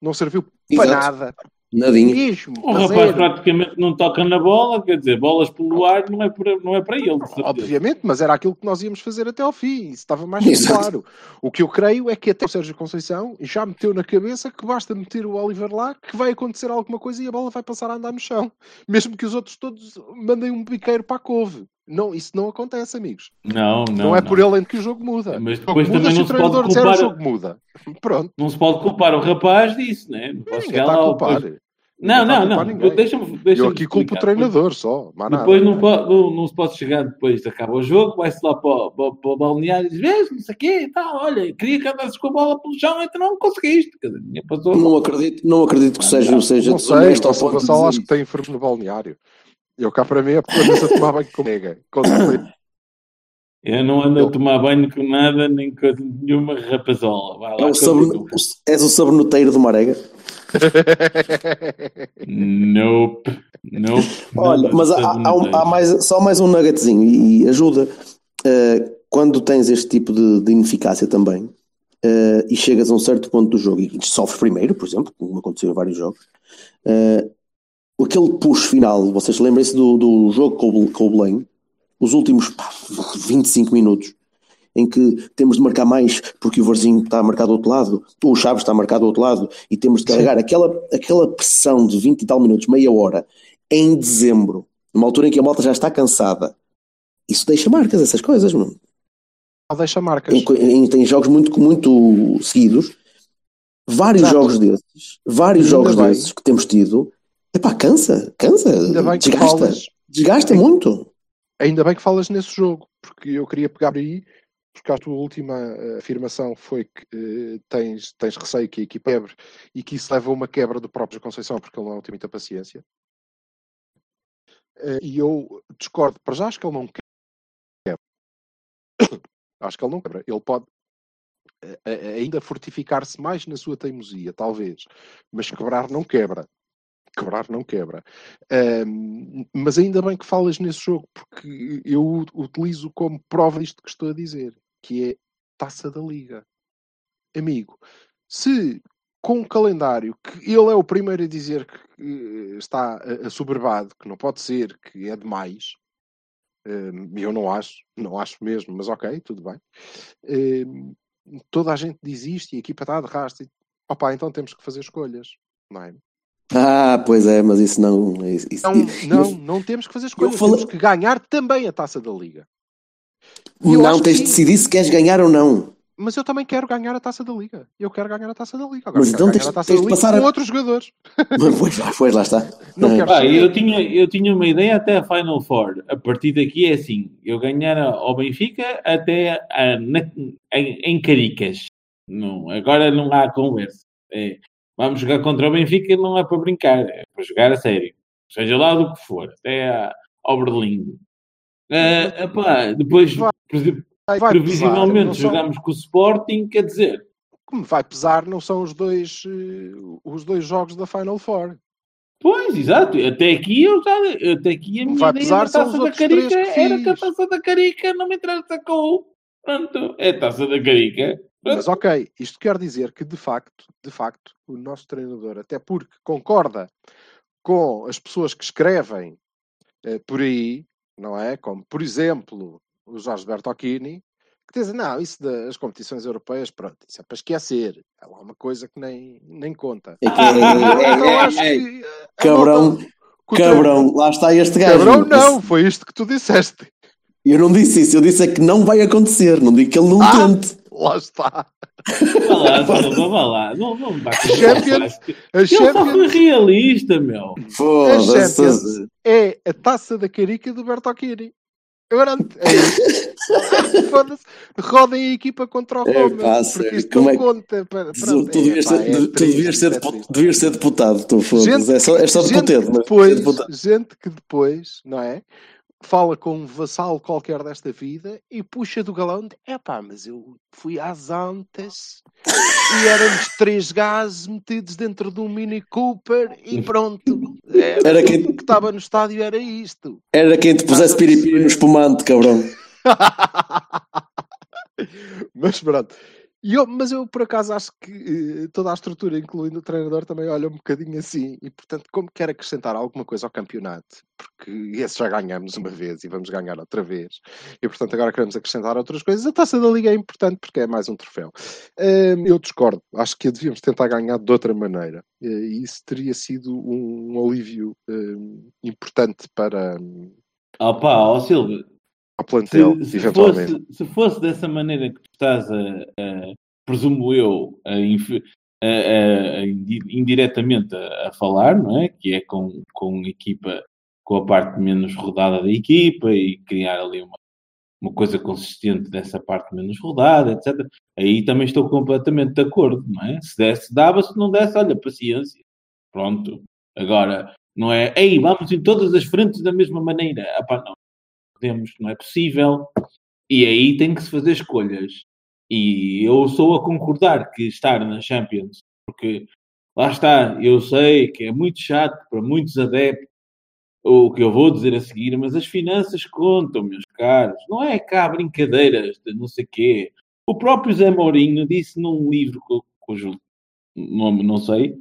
Não serviu para Exato. nada. Nadinha. Mesmo. O a rapaz zero. praticamente não toca na bola, quer dizer, bolas pelo ar não é para, não é para ele. Obviamente, mas era aquilo que nós íamos fazer até ao fim. Isso estava mais Exato. claro. O que eu creio é que até o Sérgio Conceição já meteu na cabeça que basta meter o Oliver lá, que vai acontecer alguma coisa e a bola vai passar a andar no chão. Mesmo que os outros todos mandem um biqueiro para a couve. Não, isso não acontece, amigos. Não, não. Não, é por ele que o jogo muda. Mas o depois muda também se não o se treinador pode disser o culpar- jogo muda. Pronto, Não se pode culpar o rapaz disso, né? Não pode ninguém chegar está a lá. culpar. depois- Não, não, culpar não. ninguém. Deixa-me deixa Eu aqui culpo o treinador só. nada. Depois não, pode, não, não se pode chegar depois, acaba o jogo, vai-se lá para, o- para, o- para o balneário e diz: Vês, não sei o quê, e tal, olha, queria que andasses com a bola pelo chão, então não conseguiste. Dizer, passou. Não acredito, não acredito que o Sérgio seja Não sei, desonesto ao o ponto dizer acho que tem enfermo no balneário. Eu cá para mim é porque a tomar banho com nega. Com certeza. Eu não ando a tomar banho com nada, nem com nenhuma rapazola. Vai lá, É o continua. és o sabernoteiro do Marega. Nope. Nope. Olha, mas há, há um- há mais, só mais um nuggetzinho e, e ajuda. Uh, quando tens este tipo de, de ineficácia também uh, e chegas a um certo ponto do jogo e sofres primeiro, por exemplo, como aconteceu em vários jogos, uh, aquele push final, vocês lembrem-se do, do jogo com o, com o Belém, os últimos pá, 25 minutos, em que temos de marcar mais porque o Varzinho está marcado do outro lado, ou o Chaves está marcado do outro lado, e temos de carregar aquela, aquela pressão de 20 e tal minutos, meia hora, em dezembro, numa altura em que a malta já está cansada. Isso deixa marcas, essas coisas, mano. Deixa marcas. Em, em- tem jogos muito, muito seguidos, vários Exato. jogos desses, vários Ainda jogos bem. desses que temos tido, epá, cansa, cansa, Ainda bem que desgasta, falas. desgasta muito. Ainda bem que falas nesse jogo, porque eu queria pegar aí, porque a tua última eh, afirmação foi que eh, tens, tens receio que a equipa quebre e que isso leva a uma quebra do próprio Conceição, porque ele não tem muita paciência. Eh, e eu discordo, para já acho que ele não quebra. acho que ele não quebra. Ele pode ainda fortificar-se mais na sua teimosia, talvez, mas quebrar não quebra. Quebrar não quebra. Ahm, mas ainda bem que falas nesse jogo, porque eu utilizo como prova disto que estou a dizer, que é taça da liga. Amigo, se com um calendário que ele é o primeiro a dizer que eh, está a- assoberbado, que não pode ser, que é demais, eu não acho, não acho mesmo, mas ok, tudo bem. Toda a gente diz isto e a equipa está de rastro. Opa, então temos que fazer escolhas, não é? Ah, pois é, mas isso não. Isso, isso- Não, não, não temos que fazer escolhas, falei- temos que ganhar também a taça da Liga. E não tens de decidir se queres ganhar ou não. Mas eu também quero ganhar a taça da Liga. Eu quero ganhar a taça da Liga. Agora Mas então tens- a taça tens da de passar com a- outros jogadores. pois, pois lá está. Não quero Pá, eu tinha, eu tinha uma ideia até a Final Four. A partir daqui é assim: eu ganhar ao Benfica até a- na- em, em Caricas. Não, agora não há conversa. É, vamos jogar contra o Benfica, não é para brincar, é para jogar a sério. Seja lá do que for, até ao Berlim. Ah, epá, depois, Vai- Vai pesar, previsivelmente, são- jogamos com o Sporting, quer dizer, O que me vai pesar não são os dois, eh, os dois jogos da Final Four. Pois, exato. Até aqui eu já, até aqui a minha Vai ideia pesar da são taça da Carica era que a taça da Carica não me interessa com o. Pronto, é a taça da Carica. Mas ok, isto quer dizer que de facto, de facto, o nosso treinador, até porque concorda com as pessoas que escrevem eh, por aí, não é? Como, por exemplo, o Jorge Bertocchini, que dizem, não, isso das competições europeias, pronto, isso é para esquecer. É lá uma coisa que nem, nem conta. É que é- é- é- é- eh, Cabrão, cabrão, lá está este gajo. Cabrão não, foi isto que tu disseste. Eu não disse isso, eu disse é que não vai acontecer, não digo que ele não Ah! tente. Lá está. Vá lá, vá lá. Não, não me. Champions, A Champions realista, meu. A. Champions é a taça da carica do Bertocchini. Agora é isso. Rodem a equipa contra o Roma. É, porque isto como não é... conta. Para, tu, tu, devias, é, ser, é tu devias, ser, devias ser deputado. Tu, gente, é só, é só gente, que depois, gente que depois, não é? Fala com um vassalo qualquer desta vida e puxa do galão de epá, mas eu fui às antas e éramos três gajos metidos dentro de um Mini Cooper e pronto. Era, era quem... que estava no estádio era isto. Era quem te pusesse piripiri no espumante, cabrão. mas pronto. Eu, mas eu, por acaso, acho que eh, toda a estrutura, incluindo o treinador, também olha um bocadinho assim. E, portanto, como quer acrescentar alguma coisa ao campeonato, porque esse já ganhamos uma vez e vamos ganhar outra vez, e, portanto, agora queremos acrescentar outras coisas, a taça da Liga é importante porque é mais um troféu. Uh, eu discordo. Acho que devíamos tentar ganhar de outra maneira. Uh, e isso teria sido um, um alívio uh, importante para. Opa, ó Silvio, ao plantel, se, se eventualmente. Fosse, se fosse dessa maneira que tu estás a, a presumo eu, a, a, indiretamente a, falar, não é? Que é com, com equipa, com a parte menos rodada da equipa e criar ali uma, uma coisa consistente dessa parte menos rodada, etc. Aí também estou completamente de acordo, não é? Se desse, dava, se não desse, olha, paciência. Pronto. Agora, não é, ei, vamos em todas as frentes da mesma maneira. Epá, não podemos, não é possível. E aí tem que se fazer escolhas. E eu sou a concordar que estar na Champions, porque lá está, eu sei que é muito chato para muitos adeptos o que eu vou dizer a seguir, mas as finanças contam, meus caros. Não é cá brincadeiras de não sei quê. O próprio Zé Mourinho disse num livro cujo nome não sei,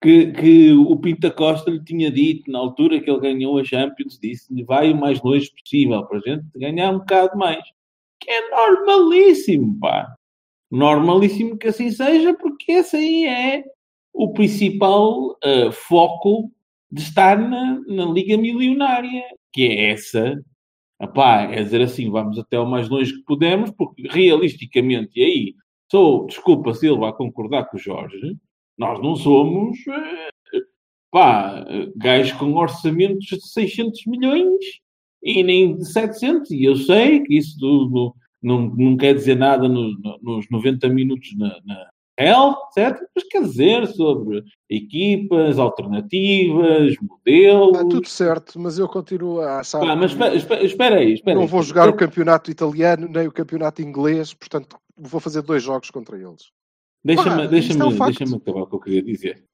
que, que o Pinta Costa lhe tinha dito na altura que ele ganhou a Champions, disse-lhe vai o mais longe possível para a gente ganhar um bocado mais. Que é normalíssimo, pá. Normalíssimo que assim seja, porque esse aí é o principal uh, foco de estar na, na Liga Milionária, que é essa. Epá, é dizer assim, vamos até o mais longe que podemos, porque realisticamente, e aí sou, desculpa Silva, a concordar com o Jorge, nós não somos eh, pá, gajos com orçamentos de 600 milhões e nem de 700. E eu sei que isso do, do, não, não quer dizer nada no, no, nos 90 minutos na, na Health, etc. Mas quer dizer sobre equipas, alternativas, modelos. Está tudo certo, mas eu continuo a achar. Pá, mas espera, espera, espera aí. Espera não aí. vou jogar o campeonato italiano nem o campeonato inglês, portanto vou fazer dois jogos contra eles. Deixa-me deixa é um deixa acabar o que eu queria dizer.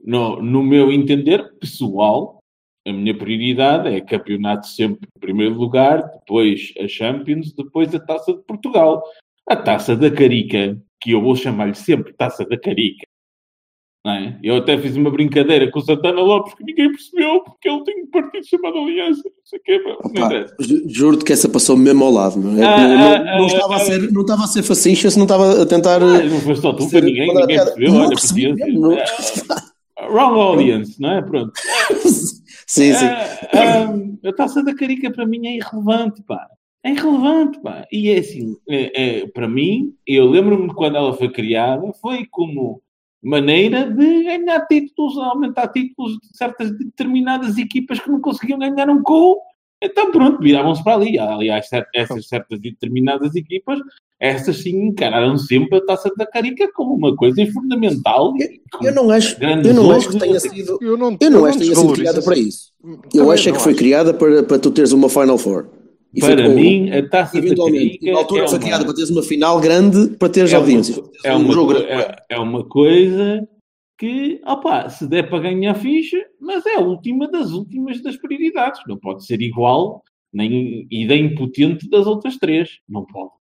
No, no meu entender pessoal, a minha prioridade é campeonato sempre em primeiro lugar, depois a Champions, depois a Taça de Portugal. A Taça da Carica, que eu vou chamar-lhe sempre Taça da Carica, é? Eu até fiz uma brincadeira com o Santana Lopes que ninguém percebeu porque ele tem um partido chamado Aliança. Não sei o quê, Juro-te que essa passou mesmo ao lado. Não, é? ah, não, não, ah, não, estava a ser, não estava a ser fascista, se não estava a tentar. Ah, não foi só tu, foi ninguém, ninguém percebeu. Olha, percebi, não. wrong audience, não é? Pronto. sim, sim. a taça da carica para mim é irrelevante, pá. É irrelevante, pá. E é assim, é, é, para mim, eu lembro-me quando ela foi criada, foi como maneira de ganhar títulos, aumentar títulos de certas determinadas equipas que não conseguiam ganhar um gol. Então pronto, viravam-se para ali. Aliás, essas certas determinadas equipas, essas sim encararam sempre a taça da carica como uma coisa fundamental. Eu, eu não acho, eu não acho que tenha sido, eu não, eu não acho que tenha sido criada para isso. Eu acho é que foi criada para, para tu teres uma Final Four. E para mim, a taça da Carica. Na altura é foi criada para teres uma final grande para teres é audiência. É, uma, um é, é, uma coisa que, opa, se der para ganhar ficha, mas é a última das últimas das prioridades. Não pode ser igual nem ideia impotente das outras três. Não pode.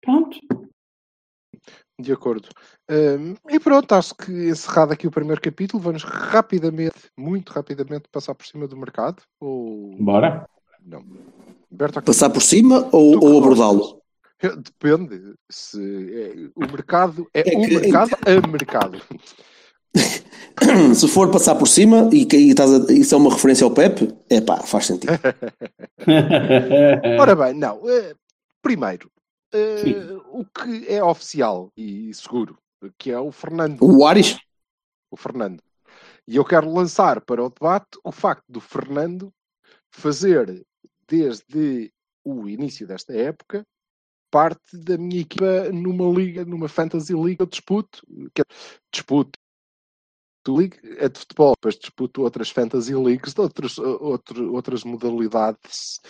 Pronto. De acordo. Um, e pronto, acho que encerrado aqui o primeiro capítulo, vamos rapidamente, muito rapidamente, passar por cima do mercado. Ou... Bora. Não. Passar por cima ou, ou abordá-lo? Depende. Se é, o mercado é, é o que, mercado é... a mercado. Se for passar por cima e que estás a, isso é uma referência ao Pepe, é pá, faz sentido. Ora bem, não. Uh, primeiro, uh, o que é oficial e seguro, que é o Fernando. O Ares? O Fernando. E eu quero lançar para o debate o facto do Fernando fazer desde o início desta época, parte da minha equipa numa liga, numa fantasy league, eu disputo, que é, disputo League é de futebol, depois disputo outras fantasy leagues outros, outro, outras modalidades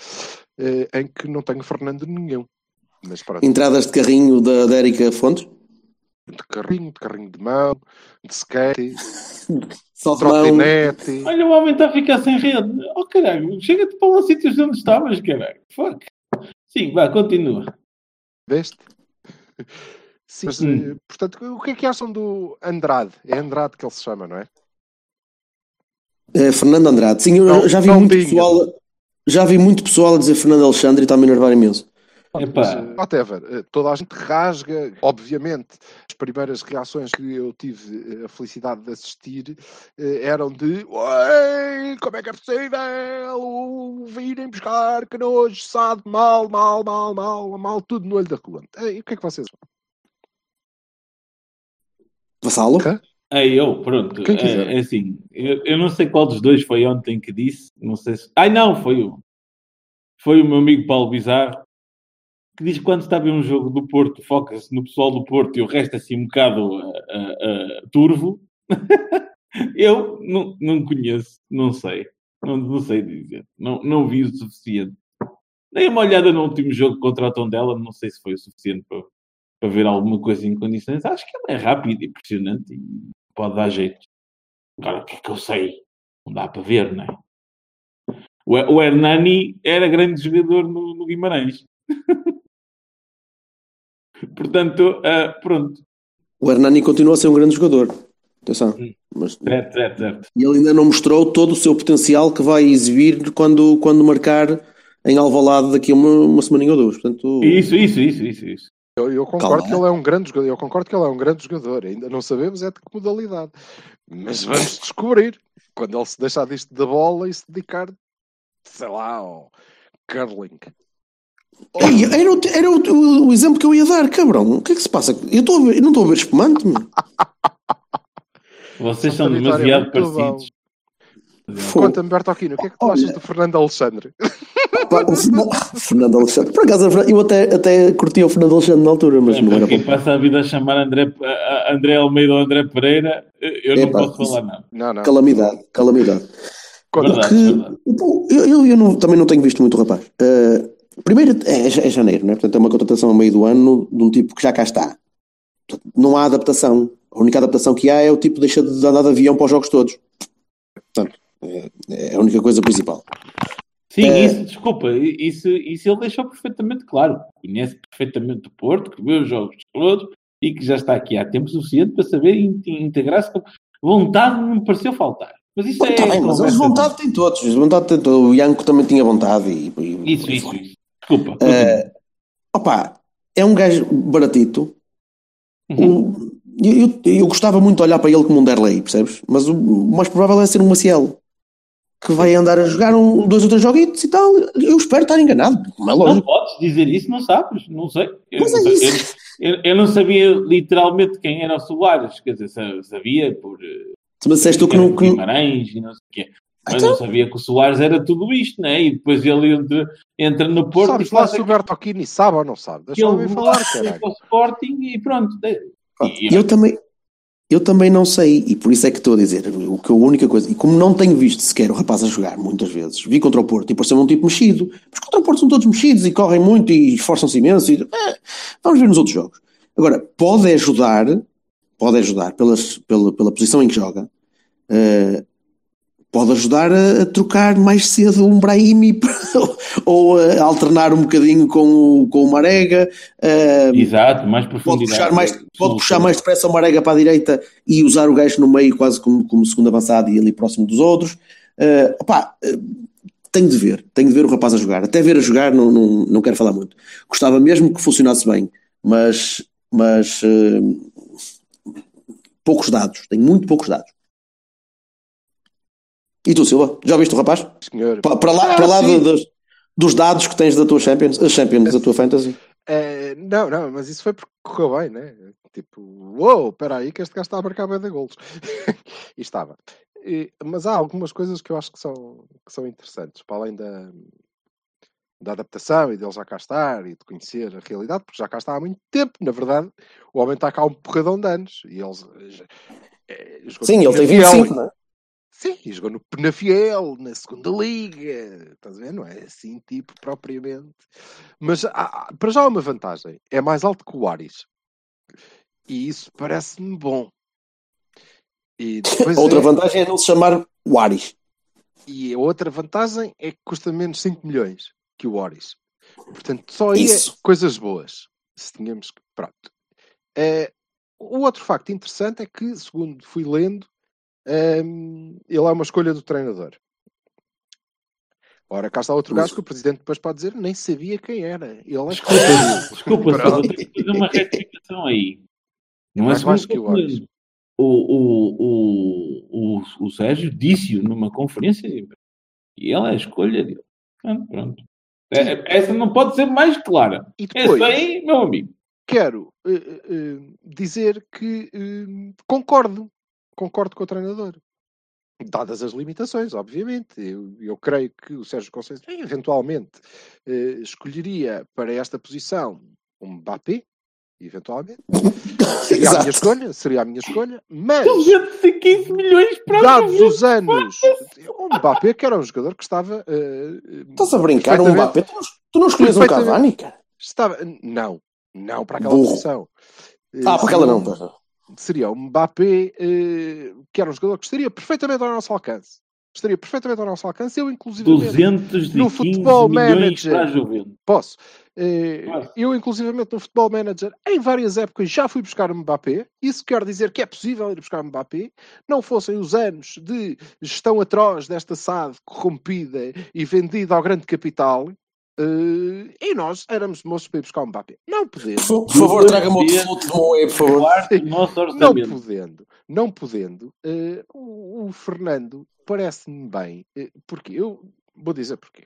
eh, em que não tenho Fernando nenhum. Mas, Entradas de carrinho da, da Érica Fontes? De carrinho, de carrinho de mão, de skate, Só de trotinete. Olha, o homem está a ficar sem rede. Oh caralho, chega-te para lá sítios onde estavas, caralho. Fuck. Sim, vá, continua. Veste? Sim, mas, hum. Eh, portanto, o que é que acham do Andrade? É Andrade que ele se chama, não é? é Fernando Andrade. Sim, eu não, já vi muito pessoal. Já vi muito pessoal a dizer Fernando Alexandre e está a enervar imenso. Mas, uh, whatever, uh, toda a gente rasga, obviamente. As primeiras reações que eu tive a felicidade de assistir eram de como é que é possível virem buscar que nojo, sabe, mal, mal, mal, mal, mal, tudo no olho da rua. E o que é que vocês Vassalo? É eu, pronto. É, é, assim, eu, eu, não sei qual dos dois foi ontem que disse, não sei se. Ai não, foi o. Foi o meu amigo Paulo Bizarro que diz que quando está a ver um jogo do Porto, foca-se no pessoal do Porto e o resto assim um bocado uh, uh, turvo. eu não, não conheço, não sei. Não, não sei dizer. Não, não vi o suficiente. Dei uma olhada no último jogo contra o Tondela, não sei se foi o suficiente para, para ver alguma coisa em condições. Acho que ele é rápido, impressionante e pode dar jeito. Agora, o que é que eu sei? Não dá para ver, não é? O, o Hernani era grande jogador no, no Guimarães. Portanto, uh, pronto. O Hernani continua a ser um grande jogador. Atenção. Hum. Mas, certo, certo, certo. E ele ainda não mostrou todo o seu potencial que vai exibir quando, quando marcar em Alvalade daqui a uma, uma semaninha ou duas. Portanto, isso, isso, isso, isso, isso. Eu, eu concordo Calma. que ele é um grande jogador. Eu concordo que ele é um grande jogador. Ainda não sabemos é de que modalidade. Mas vamos descobrir quando ele se deixar disto da bola e se dedicar, sei lá, ao curling. Ei, era, o, era o, o, exemplo que eu ia dar, cabrão. O que é que se passa? Eu, estou ver, eu não estou a ver espumante. Vocês são demasiado parecidos. Conta-me, Bertolino, o que é que tu achas do Fernando Alexandre? Fernando Alexandre, por acaso eu até, até curti o Fernando Alexandre na altura, mas é, não era Quem passa a vida a chamar André, André Almeida ou André Pereira, eu não posso falar nada. Não, não. Calamidade, calamidade. Verdade, que, verdade. Eu, eu, eu não, também não tenho visto muito o rapaz. Uh, primeiro é, é, janeiro, né? portanto é uma contratação a meio do ano de um tipo que já cá está. Não há adaptação. A única adaptação que há é o tipo deixa de andar de avião para os jogos todos. Portanto, é, é a única coisa principal. Sim, é... isso, desculpa, isso, isso ele deixou perfeitamente claro. Conhece perfeitamente o Porto, que vê os jogos todos e que já está aqui há tempo suficiente para saber integrar-se com vontade, não me pareceu faltar. Mas isso é. Tá bem, mas vontade tem todos. Vontade tem. O Ianco também tinha vontade. E, e, isso, isso, isso. Desculpa. Uh, opa, é um gajo baratito. Uhum. eu, eu, eu, gostava muito de olhar para ele como um Derley, percebes? Mas o mais provável é ser um Maciel que vai andar a jogar um, dois ou três joguitos e tal. Eu espero estar enganado, como é lógico. Não podes dizer isso, não sabes, não sei. Eu, Mas é isso. Eu, eu, eu, não sabia literalmente quem era o Soares, quer dizer, sabia por. Mas disseste tu que não. Guimarães e não sei o quê. Mas então... não sabia que o Soares era tudo isto, né? E depois ele entra, entra no Porto. Sabes lá se o Bertocchini sabe ou não sabe? Deixa-me falar, caralho. O Sporting e pronto. E, eu também. Eu também não sei, e por isso é que estou a dizer, o que a única coisa, e como não tenho visto sequer o rapaz a jogar muitas vezes, vi contra o Porto e pareceu um tipo mexido, mas contra o Porto são todos mexidos e correm muito e esforçam-se imenso, e, eh, vamos ver nos outros jogos. Agora, pode ajudar, pode ajudar pelas, pela, pela posição em que joga, uh, pode ajudar a, a, trocar mais cedo um Brahimi ou a alternar um bocadinho com o, com o Marega. Uh, Exato, mais profundidade. Pode puxar mais, pode puxar mais depressa o Marega para a direita e usar o gajo no meio quase como, como segundo avançado e ali próximo dos outros. Uh, opá, uh, tenho de ver, tenho de ver o rapaz a jogar. Até ver a jogar não, não, não quero falar muito. Gostava mesmo que funcionasse bem, mas, mas uh, poucos dados, tenho muito poucos dados. E tu, Silva? Já viste o rapaz? Senhor. Para, para lá, ah, para lá dos, dos dados que tens da tua Champions, as Champions da tua Fantasy? É, não, não, mas isso foi porque correu bem, né? Tipo, uou, wow, espera aí que este gajo está a marcar bem de golos. e estava. E, mas há algumas coisas que eu acho que são, que são interessantes, para além da, da adaptação e dele já cá estar e de conhecer a realidade, porque já cá está há muito tempo. Na verdade, o homem está cá há um porradão de anos e eles. É, Sim, ele tem 25, não é? Sim, e jogou no Penafiel, na segunda liga, estás a ver? Não é assim, tipo, propriamente. Mas há, para já há uma vantagem: é mais alto que o Aris. E isso parece-me bom. Outra é... vantagem é não se chamar Waris. E a outra vantagem é que custa menos 5 milhões que o Waris. Portanto, só aí é coisas boas. Se tínhamos que. Pronto. É, o outro facto interessante é que, segundo fui lendo, um, ele é uma escolha do treinador. Ora, cá está outro gajo que o presidente depois pode dizer nem sabia quem era. Ele é desculpa, desculpa só vou ter que fazer uma retificação aí. Não é mais que o o, o, o, o, o Sérgio disse-o numa conferência e ele é a escolha dele. Pronto. É, essa não pode ser mais clara. E depois, Essa aí, meu amigo. Quero uh, uh, dizer que uh, concordo concordo com o treinador. Dadas as limitações, obviamente. Eu, eu creio que o Sérgio Conceição eventualmente eh, escolheria para esta posição um Mbappé, eventualmente. Seria a minha escolha, seria a minha escolha, mas 215 milhões para dados os anos, o Mbappé que era um jogador que estava uh, Estás a brincar, um Mbappé? Tu não, tu não escolhes um Cavani, cara? Estava, não, não para aquela Burro. posição. Ah, para aquela não, seria o Mbappé, eh, que era um jogador que estaria perfeitamente ao nosso alcance. Estaria perfeitamente ao nosso alcance. Eu, inclusive, no Futebol Manager. Posso. Eh, eu, inclusivamente, no Futebol Manager, em várias épocas, já fui buscar o Mbappé. Isso quer dizer que é possível ir buscar o Mbappé. Não fossem os anos de gestão atroz desta SAD corrompida e vendida ao grande capital, Uh, e nós éramos moços para ir buscar um Mbappé. Não podendo. Por favor, traga-me outro foto de Moé, por favor. Não podendo, não podendo, uh, o, o, Fernando parece-me bem, uh, porque eu vou dizer porquê.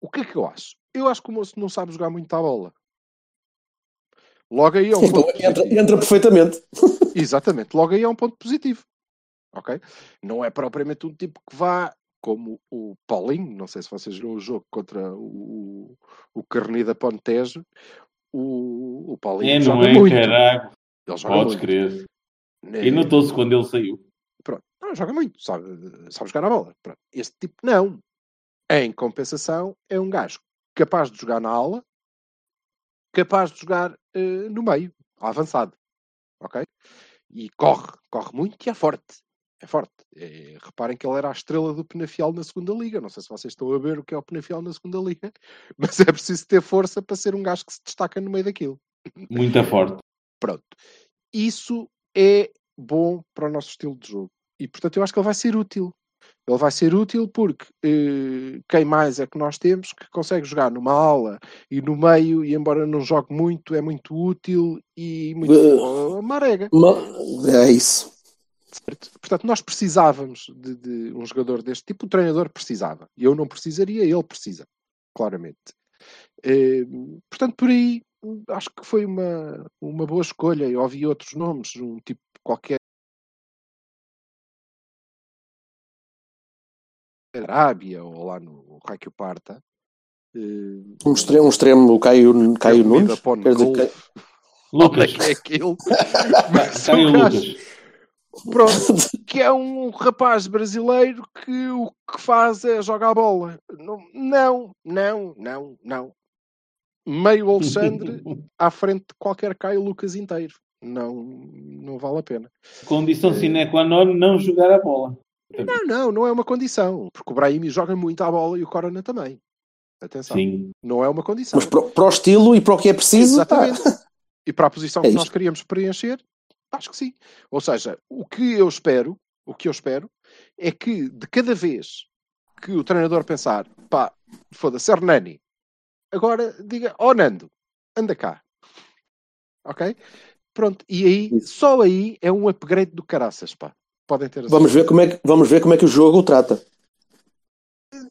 O que é que eu acho? Eu acho que o moço não sabe jogar muito à bola. Logo aí é um então, ponto entra, entra perfeitamente. Exatamente, logo aí é um ponto positivo. Ok? Não é propriamente um tipo que vá como o Paulinho, não sei se vocês viram o jogo contra o, o Carnida Pontejo, o, o Paulinho é, joga é, muito. Caraca. Ele joga Podes muito. crer. E notou-se quando ele saiu. Pronto. Não, joga muito, sabe, sabe jogar a bola. Pronto. Este tipo não. Em compensação, é um gajo capaz de jogar na ala, capaz de jogar uh, no meio, avançado. Ok? E corre, corre muito e é forte é forte. É, reparem que ele era a estrela do Penafiel na segunda liga. Não sei se vocês estão a ver o que é o Penafiel na segunda liga, mas é preciso ter força para ser um gajo que se destaca no meio daquilo. Muito forte. Pronto. Isso é bom para o nosso estilo de jogo. E portanto eu acho que ele vai ser útil. Ele vai ser útil porque eh, quem mais é que nós temos que consegue jogar numa aula e no meio, e embora não jogue muito, é muito útil e muito uh, marega. É isso. Certo? Portanto, nós precisávamos de, de, um jogador deste tipo, o treinador precisava. Eu não precisaria, ele precisa, claramente. Eh, portanto, por aí, acho que foi uma, uma boa escolha. Eu ouvi outros nomes, um tipo qualquer. Arábia ou lá no Raio Parta. Uh, um extremo, um extremo, o Caio, Caio Nunes. Lucas. é aquilo. Mas, Caio Lucas Pronto, que é um rapaz brasileiro que o que faz é jogar a bola. Não, não, não, não. Meio Alexandre à frente de qualquer Caio Lucas inteiro. Não, não vale a pena. Condição sine qua non não jogar a bola. Não, não, não é uma condição. Porque o Brahimi joga muito a bola e o Corona também. Atenção. Sim. Não é uma condição. Mas para, para o estilo e para o que é preciso. Exatamente. Tá. E para a posição é que nós queríamos preencher, Acho que sim. Ou seja, o que eu espero, o que eu espero, é que de cada vez que o treinador pensar, pá, foda-se, Hernani, agora diga, ó oh, Nando, anda cá. Ok? Pronto, e aí, só aí é um upgrade do caraças, pá. Podem ter vamos ver, como é que, vamos ver como é que o jogo o trata.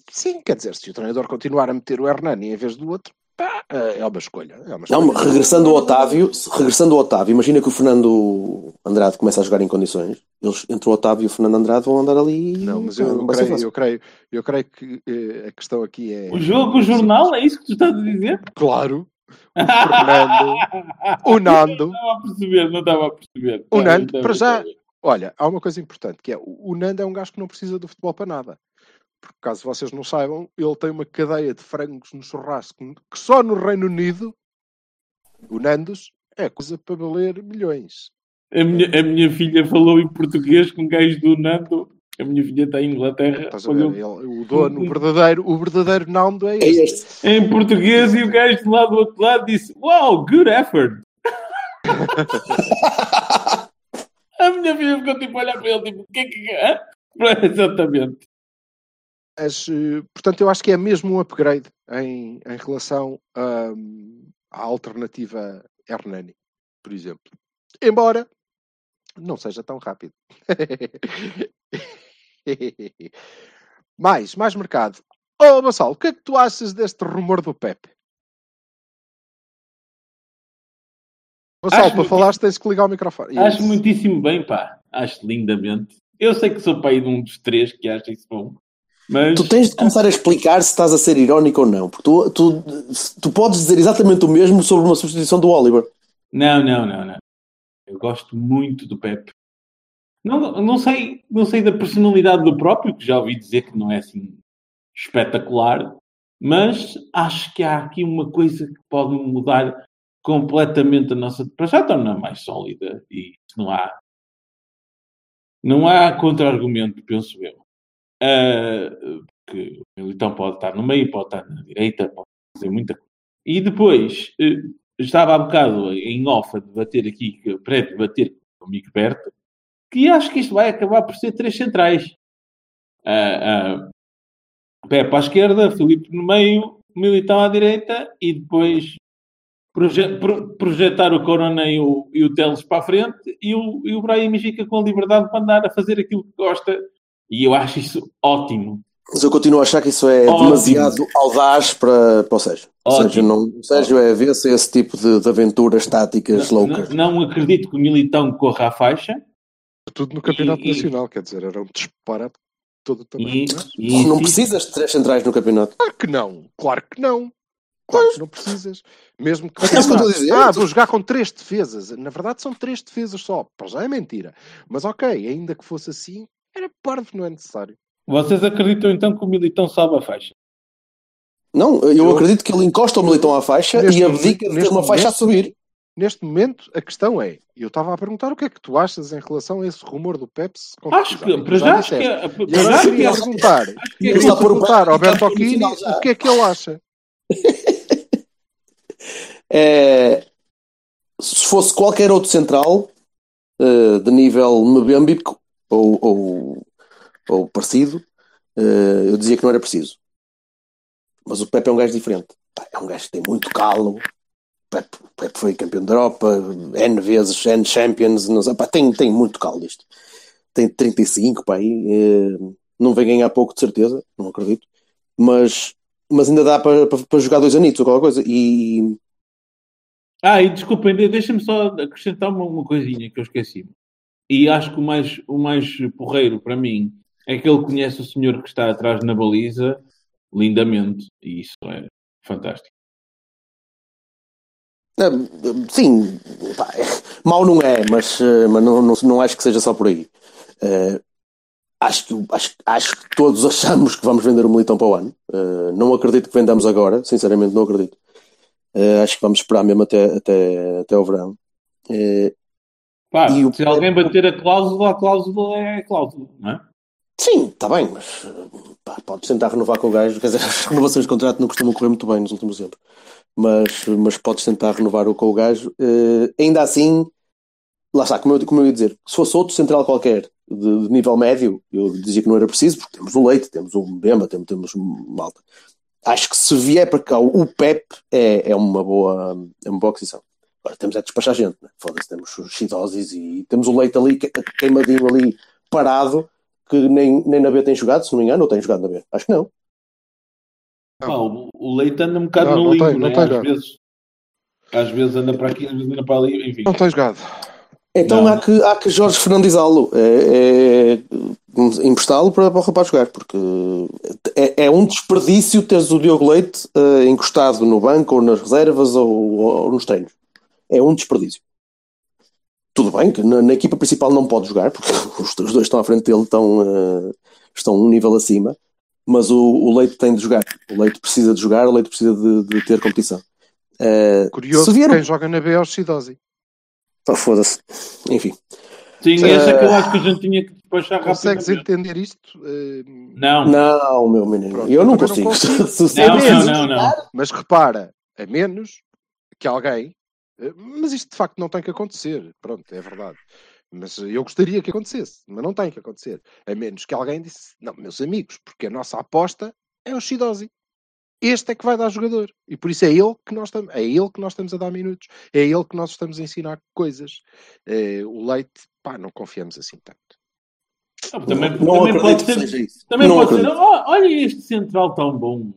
Sim, quer dizer, se o treinador continuar a meter o Hernani em vez do outro, é uma escolha. É uma Não, escolha. regressando ao Otávio, regressando ao Otávio, imagina que o Fernando Andrade começa a jogar em condições. Eles, entre o Otávio e o Fernando Andrade, vão andar ali. Não, mas eu, ser creio, eu, creio, eu creio que eh, a questão aqui é. O jogo, o jornal, é isso que tu estás a dizer? Claro. O Fernando, o Nando. Não estava a perceber, não estava a perceber. O Não, Nando, não para a já, olha, há uma coisa importante que é o o Nando é um gajo que não precisa do futebol para nada. Porque caso vocês não saibam, ele tem uma cadeia de frangos no churrasco que só no Reino Unido, o Nandos, é coisa para valer milhões. A minha, a minha filha falou em português com um gajo do Nando. A minha filha está em Inglaterra. Estás a ver? Ele- o dono, o verdadeiro, o verdadeiro Nando é É este. este. em português e o gajo do lado do outro lado disse: Wow, good effort. a minha filha ficou tipo a olhar para ele, tipo, o que é que é? Exatamente. Eh, portanto, eu acho que é mesmo um upgrade em, em relação hum, à alternativa Hernani, por exemplo. Embora não seja tão rápido. mais, mais mercado. Oh, Bassal, o que é que tu achas deste rumor do Pepe? Bassal, Acho para muito- falar tens que ligar o microfone. Acho Isso. muitíssimo bem, pá. Acho lindamente. Eu sei que sou pai de um dos três que acha isso bom. Mas Tu tens de começar a explicar se estás a ser irónico ou não, porque tu, tu, tu podes dizer exatamente o mesmo sobre uma substituição do Oliver. Não, não, não, não. Eu gosto muito do Pepe. Não, não, sei, não sei da personalidade do próprio, que já ouvi dizer que não é assim espetacular, mas acho que há aqui uma coisa que pode mudar completamente a nossa. Para já torna mais sólida e não há. Não há contra-argumento, penso eu. Ah, porque o Militão pode estar no meio, pode estar na direita, pode fazer muita coisa. E depois, eh, estava há bocado em off a debater aqui, pré-debater com o Mico Berto, que acho que isto vai acabar por ser três centrais. Ah, ah, Pepe à esquerda, Filipe no meio, Militão à direita e depois proje- pro- projetar o Corona e o, e o Teles para a frente e o, e o Brahim fica com a liberdade para andar a fazer aquilo que gosta. E eu acho isso ótimo. Mas eu continuo a achar que isso é Ótimo. demasiado audaz para, para o Sérgio. O Ótimo. Sérgio, não, o Sérgio é ver-se esse tipo de, de aventuras táticas Não, loucas. não- não acredito que o Militão corra à faixa. Tudo no Campeonato E- e- Nacional, quer dizer, era um disparate todo também. E, não é? e precisas de três centrais no campeonato. Claro que não, claro que não. Claro que não precisas. Mesmo que. Mas é isso que eu estou a dizer. Ah, vou jogar com três defesas. Na verdade, são três defesas só. Para já é mentira. Mas ok, ainda que fosse assim, parvo, não é necessário. Vocês acreditam então que o Militão salva a faixa? Não, eu, Eu- acredito que ele encosta o Militão à faixa Neste e momento- abdica de ter uma faixa a momento- subir. Neste momento, a questão é: eu estava a perguntar o que é que tu achas em relação a esse rumor do Pepsi. Acho que, para já, acho que, é- E para agora já acho que queria é- perguntar, é- queria perguntar ao Pepe em campo Bertolini no final já. o que é que ele acha. É, se fosse qualquer outro central eh, de nível mebêmbico ou, ou, ou parecido, eh, eu dizia que não era preciso. Mas o Pepe é um gajo diferente. É um gajo que tem muito calo. O Pepe, o Pepe foi campeão da Europa, N vezes, N Champions, não sei, tem, tem muito calo isto. Tem 35, pá, aí, eh, não vem ganhar pouco de certeza, não acredito. Mas, mas ainda dá para, para, para jogar dois anitos ou qualquer coisa. E, Ah, e desculpem, de- deixa-me só acrescentar uma, uma coisinha que eu esqueci. E acho que o mais, o mais porreiro para mim é que ele conhece o senhor que está atrás na baliza lindamente. E isso é fantástico. Ah, Sim, pá, é- mau não é, mas, eh, mas não, não, não acho que seja só por aí. Eh, acho, que, acho, acho que todos achamos que vamos vender o Militão para o ano. Eh, não acredito que vendamos agora, sinceramente não acredito. Eh, acho que vamos esperar mesmo até, até, até o verão. Pá, E o se alguém bater a cláusula, a cláusula é a cláusula, não é? Sim, está bem, mas pá, podes tentar renovar com o gajo. Quer dizer, as renovações de contrato não costumam correr muito bem nos últimos tempos. Mas, mas podes tentar renovar com o gajo. Eh, ainda assim, lá está, como eu, como eu ia dizer, se fosse outro central qualquer de, de nível médio, eu dizia que não era preciso, porque temos o Leite, temos o Mbemba, temos, temos malta. Acho que se vier para cá o Pep é, é uma boa é uma boa aquisição. Agora temos é de despachar gente, né? Foda-se, temos os Chidosis e temos o Leite ali, que- queimadinho ali, parado, que nem, nem na B tem jogado, se não me engano, ou tem jogado na B? Acho que não. Pá, o, Leite anda um bocado Não, no não limbo, tem- não né? tem às jogado. vezes. Às vezes anda para aqui, às vezes anda para ali, enfim. Não tem jogado. Então Não. há que, há que Jorge Fernandizá-lo, é, é, emprestá-lo para, para o rapaz jogar, porque é, é um desperdício teres o Diogo Leite eh, encostado no banco ou nas reservas ou, ou nos treinos. É um desperdício. Tudo bem que na, na equipa principal não pode jogar, porque os, os dois estão à frente dele, estão, eh, estão um nível acima, mas o, o Leite tem de jogar. O Leite precisa de jogar, o Leite precisa de, de ter competição. Eh, Curioso vier... que quem joga na B é o Shidosi. Oh, Foda-se. Enfim. Sim, Eh, essa que eu acho que a gente tinha que despachar Consegues entender isto? Eh, Não, Não, meu menino. Pronto, eu não eu também consigo. não se- não, não, não, não. Mas repara, a menos que alguém. Eh, Mas isto de facto não tem que acontecer. Pronto, é verdade. Mas eu gostaria que acontecesse, mas não tem que acontecer. A menos que alguém disse: Não, meus amigos, porque a nossa aposta é o Shidosi. Este é que vai dar jogador. E por isso é ele que nós estamos, é ele que nós estamos a dar minutos. É ele que nós estamos a ensinar coisas. Eh, o Leite, pá, não confiamos assim tanto. Ah, Também, não também pode ser. Também Não pode ser. acredito. "Oh, olha este central tão bom.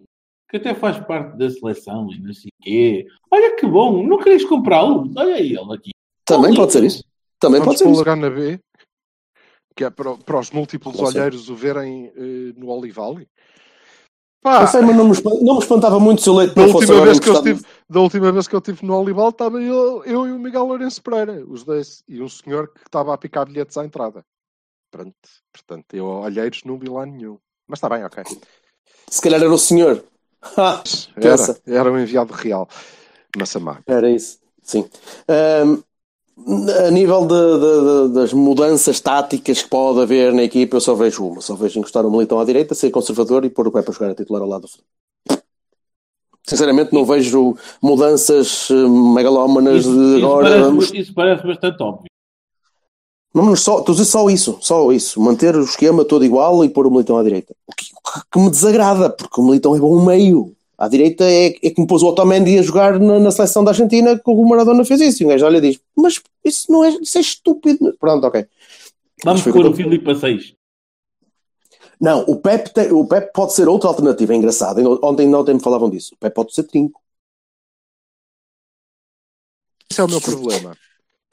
Que até faz parte da seleção e não sei o quê. Olha que bom. Não querias comprá-lo? Olha ele aqui. Também pode ser isso. Também Vamos pode ser isso. lugar na B, que é para, para os múltiplos Não sei. olheiros o verem eh, no Olivali. Não Pá, sei, mas não me, espan- não me espantava muito se o Leite da não fosse vez que eu estive, da última vez que eu estive no Olival estava eu, eu e o Miguel Lourenço Pereira, os dois, e um senhor que estava a picar bilhetes à entrada. Pronto, portanto, eu olheiros não vi lá nenhum. Mas está bem, ok. Se calhar era o senhor. Ha, Era, era um enviado real. Massamá. era isso. Sim. Ahm, a nível de- de- de- das mudanças táticas que pode haver na equipa, eu só vejo uma. Só vejo encostar o Militão à direita, ser conservador e pôr o Pepe a jogar a titular ao lado do fundo. Sinceramente, não vejo mudanças eh, megalómanas Isso, de isso agora. parece, vamos isso parece bastante óbvio. Não, só, estou a dizer só isso, só isso. Manter o esquema todo igual e pôr o Militão à direita. O que, o que- que me desagrada, porque o Militão é bom meio. À direita é, é como pôs o Otamendi a jogar na, na seleção da Argentina, que o Maradona fez isso. E um gajo olha e diz: Mas isso não é, isso é estúpido. Pronto, ok. Vamos pôr o o que Filipe a 6. Não, o Pep, tem- o Pep pode ser outra alternativa. É engraçado. Ontem não ontem me falavam disso. O Pep pode ser trinco. Esse é o meu problema.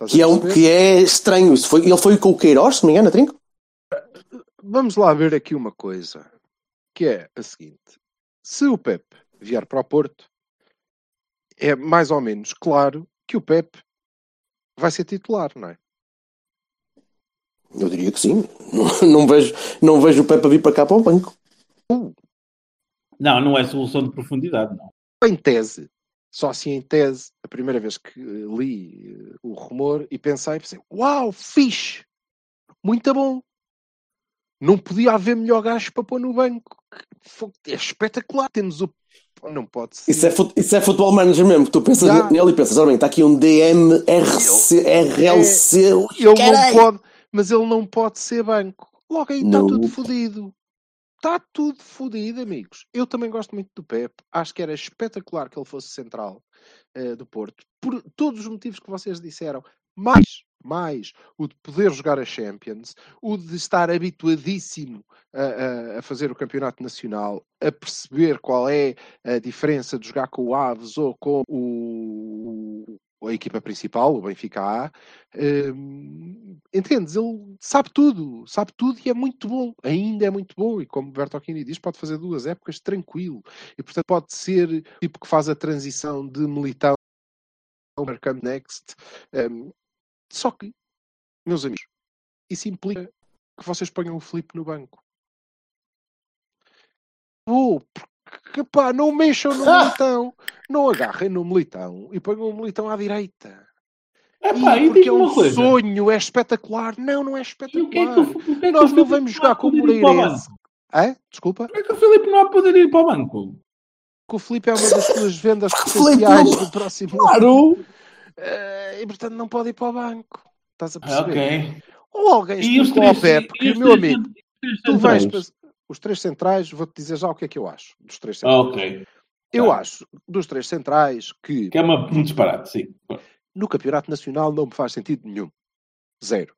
Que é, um, que é estranho. Isso foi, ele foi com o Queiroz, se não me engano, a trinco? Vamos lá ver aqui uma coisa, que é a seguinte: se o Pep vier para o Porto, é mais ou menos claro que o Pep vai ser titular, não é? Eu diria que sim. Não, não vejo, não vejo o Pep a vir para cá para o banco. Não, não é solução de profundidade, não. Em tese, só assim em tese, a primeira vez que eh, li eh, o rumor e pensei, pensei, uau, fixe, muito bom. Não podia haver melhor gajo para pôr no banco. É espetacular, temos o. Não pode ser. Isso é, isso é futebol manager mesmo, que tu pensas Já. nele e pensas, olha bem, está aqui um DM, RC, RLC, Ele não pode, mas ele não pode ser banco. Logo aí está tudo fodido. Está tudo fodido, amigos. Eu também gosto muito do Pep. Acho que era espetacular que ele fosse central eh, do Porto. Por todos os motivos que vocês disseram. Mais, mais o de poder jogar a Champions, o de estar habituadíssimo a, a- a fazer o campeonato nacional, a perceber qual é a diferença de jogar com o Aves ou com o, a equipa principal, o Benfica A. Hum, entendes? Ele sabe tudo, sabe tudo e é muito bom, ainda é muito bom. E como o Bertocchini diz, pode fazer duas épocas tranquilo. E portanto pode ser o tipo que faz a transição de militão ao Camp Next. Hum, só que, meus amigos, isso implica que vocês ponham o Felipe no banco. Vou, porque pá, não mexam no militão, não agarrem no militão e ponham o militão à direita. É pá, Ih, e porque é um coisa. sonho, é espetacular. Não, não é espetacular. que é que que é Nós não Filipe vamos jogar com o Moreirense. É? Desculpa. Como é que o Filipe não há poder ir para o banco? Que o Felipe é uma das suas vendas Filipe, potenciais do próximo ano. Claro! Eh, e portanto não pode ir para o banco. Estás a Ah, perceber? ok. Ou alguém E e porque meu amigo, tu vais para os três centrais, vou-te dizer já o que é que eu acho dos três Ah, centrais. ok. Eu tá. acho dos três centrais que Que é uma, um disparate, sim. no campeonato nacional não me faz sentido nenhum. Zero.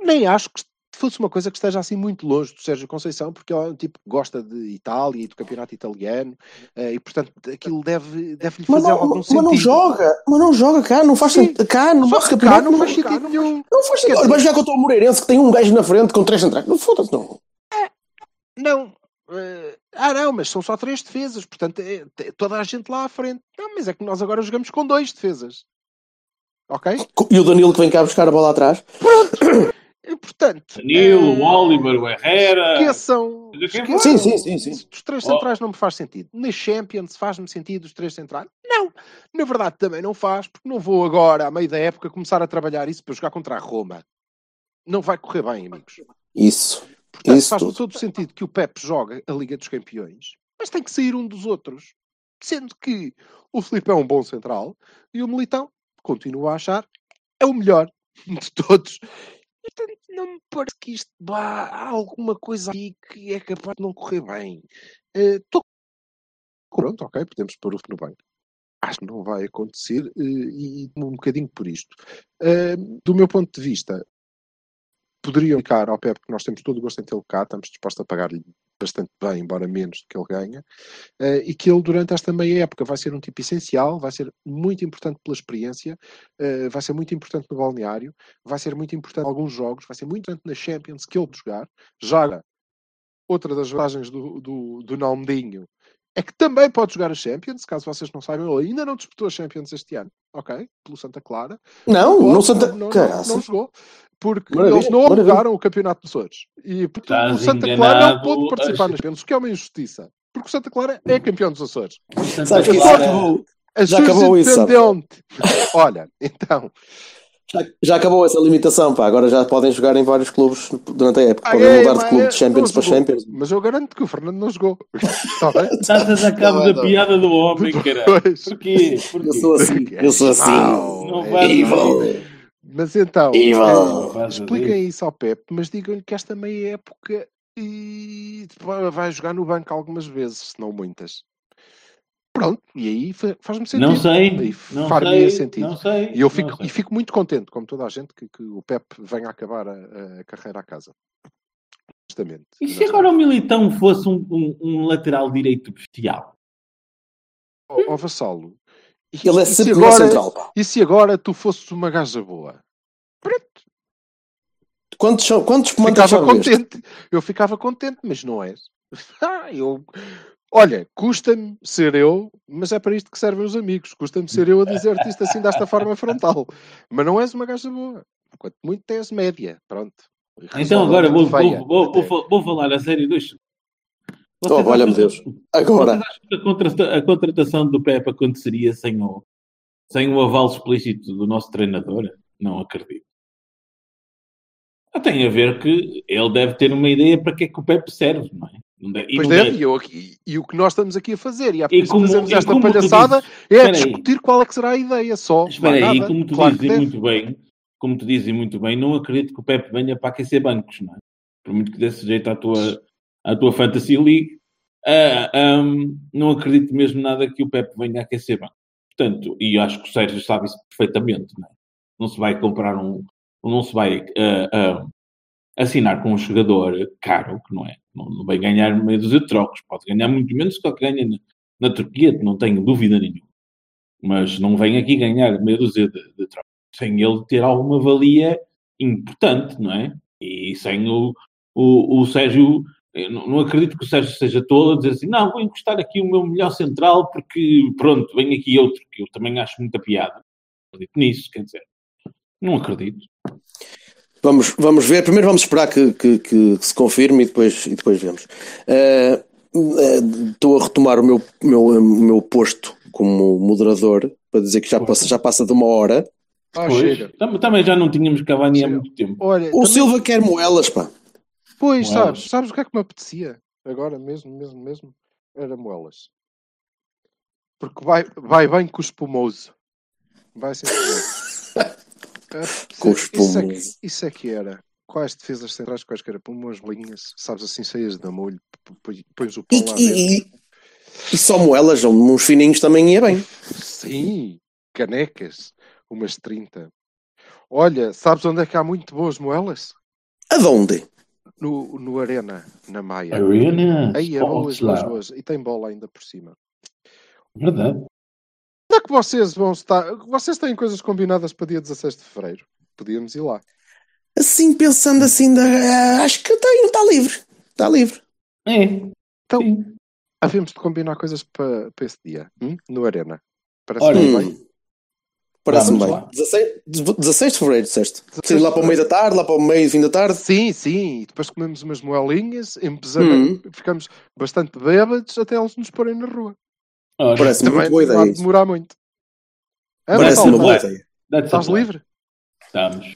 Nem acho que fosse uma coisa que esteja assim muito longe do Sérgio Conceição, porque ele é um tipo que gosta de Itália e do campeonato italiano, uh, e portanto aquilo deve, deve lhe fazer mas não, algum mas sentido. não joga, mas não joga cá, não faz sentido. Cá, no nosso que cá campeonato, não faz sentido nenhum. Não faz sentido. dizer- Vai jogar contra o Moreirense que tem um gajo na frente com três centrais. Não foda-se, não. Não. eh, ah, não, mas são só três defesas, portanto, é, é toda a gente lá à frente. Não, mas é que nós agora jogamos com dois defesas. Ok? E o Danilo que vem cá buscar a bola atrás. E, portanto, Danilo, eh, o Oliver, o Herrera. esqueçam. Esqueçam- Sim, sim, sim, sim. Os três Oh. centrais não me faz sentido. Na Champions faz-me sentido os três centrais? Não. Na verdade também não faz, porque não vou agora, a meio da época, começar a trabalhar isso para jogar contra a Roma. Não vai correr bem, amigos. Isso. Portanto, Isso faz tudo. todo o sentido que o Pep joga a Liga dos Campeões, mas tem que sair um dos outros. Sendo que o Filipe é um bom central e o Militão, continuo a achar, é o melhor de todos. E, Portanto, não me parece que isto vá, há alguma coisa aqui que é capaz de não correr bem. Estou pronto, ok, podemos pôr o no bem. Acho que não vai acontecer eh, e um bocadinho por isto. Eh, do meu ponto de vista, poderiam ficar ao Pep, que nós temos todo o gosto em tê-lo cá, estamos dispostos a pagar-lhe bastante bem, embora menos do que ele ganha, eh, e que ele durante esta meia época vai ser um tipo essencial, vai ser muito importante pela experiência, eh, vai ser muito importante no balneário, vai ser muito importante em alguns jogos, vai ser muito importante na Champions que ele jogar. Joga outra das vantagens do, do, do Nalmedinho é que também pode jogar a Champions, caso vocês não saibam, ele ainda não disputou a Champions este ano, ok? Pelo Santa Clara. Não, não Santa. não, não, não jogou, porque Maravilha, eles não maravilha. alugaram o Campeonato dos Açores. E portanto, o Santa Clara não pôde participar acho- nas Champions, o que é uma injustiça. Porque o Santa Clara é campeão dos Açores. Santa Clara- acabou. A Já acabou isso. Olha, então. Já, já acabou essa limitação, pá. Agora já podem jogar em vários clubes durante a época. Ah, Podem é, mudar mas de clube é, de Champions não para. Champions. Mas eu garanto que o Fernando não jogou. Está bem? Estás a cabo Não, da não. piada do homem, caralho. Porquê? Porquê? Eu sou assim, eu sou assim. Não é faz evil. Mas então, Evil. eh, Faz expliquem isso ao Pep, mas digam-lhe que esta meia época e vai- vai jogar no banco algumas vezes, se não muitas. Pronto, e aí fa- faz-me sentido. Não sei, far-me sentido. não sei. E eu fico, sei. e fico muito contente, como toda a gente, que, que o Pep venha a acabar a, a carreira à casa. Honestamente. E se agora o Militão fosse um, um- um lateral direito bestial? Ó ó, Vassalo. E, Ele é e se sempre agora, central, pá. E se agora tu fosses uma gaja boa? Pronto, Quantos, são- quantos comandos ficava já viste? contente. Eu ficava contente, mas não és. Ah, eu... Olha, custa-me ser eu, mas é para isto que servem os amigos. Custa-me ser eu a dizer-te isto assim desta forma frontal. Mas não és uma gaja boa. Quanto muito és média. Pronto. Então agora vou, Feia, vou, vou, fa- vou falar a sério dois. Oh, valha-me Deus. Agora. A, contrata- a contratação do Pepe aconteceria sem o, sem o aval explícito do nosso treinador? Não acredito. Tem a ver que ele deve ter uma ideia para que é que o Pepe serve, não é? E Pois deve, deve- e, eu aqui- e o que nós estamos aqui a fazer, e há E por isso como- fazemos e esta palhaçada, dizes- é espera aí. discutir qual é que será a ideia só. Espera aí, nada. como tu Claro dizes muito bem, como tu dizes muito bem, não acredito que o Pepe venha para aquecer bancos, não é? Por muito que desse jeito à tua, à tua Fantasy League, ah, ahm, não acredito mesmo nada que o Pepe venha a aquecer bancos. Portanto, e acho que o Sérgio sabe isso perfeitamente, não é? Não se vai comprar um, não se vai ah, ah, assinar com um jogador caro, que não é? Não, não vai ganhar meia dúzia de trocos, pode ganhar muito menos do que ganha na, na Turquia, não tenho dúvida nenhuma. Mas não vem aqui ganhar meia dúzia de, de trocos sem ele ter alguma valia importante, não é? E sem o, o, o Sérgio, não, não acredito que o Sérgio seja tolo a dizer assim, não, vou encostar aqui o meu melhor central porque, pronto, vem aqui outro, que eu também acho muita piada. Acredito nisso, quer dizer, não acredito. Vamos, vamos ver. Primeiro vamos esperar que, que- que se confirme e depois, e depois vemos. Eh, Estou a retomar o meu, meu, meu posto como moderador para dizer que já passa, já passa de uma hora. Ah, também já não tínhamos Cavani há muito tempo. Olha, O também- Silva quer moelas, pá. Pois, Moelas. sabes, sabes o que é que me apetecia? Agora mesmo, mesmo, mesmo, era moelas. Porque vai, vai bem com o espumoso. Vai sim, senhor. É, Com o isso, é que, espumoso. isso é que era. Quais defesas centrais, quais que era? Põe umas linhas, sabes assim, cheias de molho, pões o pão E, lá e, e- e só moelas, uns fininhos também ia bem. Sim, canecas, umas 30. Olha, sabes onde é que há muito boas moelas? Aonde? No, no Arena, na Maia. Arena. Aí é boas, boas, boas. E tem bola ainda por cima. Verdade. É que vocês vão estar? Vocês têm coisas combinadas para dia 16 de Fevereiro? Podíamos ir lá. Assim, pensando assim, ah, acho que tenho, está livre. Está livre. É. Então, Sim. Havemos de combinar coisas para, para esse dia. hum? No Arena. Parece Ora, bem. Hum. Parece-me bem. lá. 16, 16 de fevereiro, disseste. 16 Sim, lá para o meio da tarde, lá para o meio, fim da tarde. Sim, sim. E depois comemos umas moelinhas, empezamos, Hum. ficamos bastante bêbados até eles nos porem na rua. Ora, Parece-me Também muito boa ideia. de isso. demorar muito. É, Parece-me uma boa ideia. Estás livre? Estamos.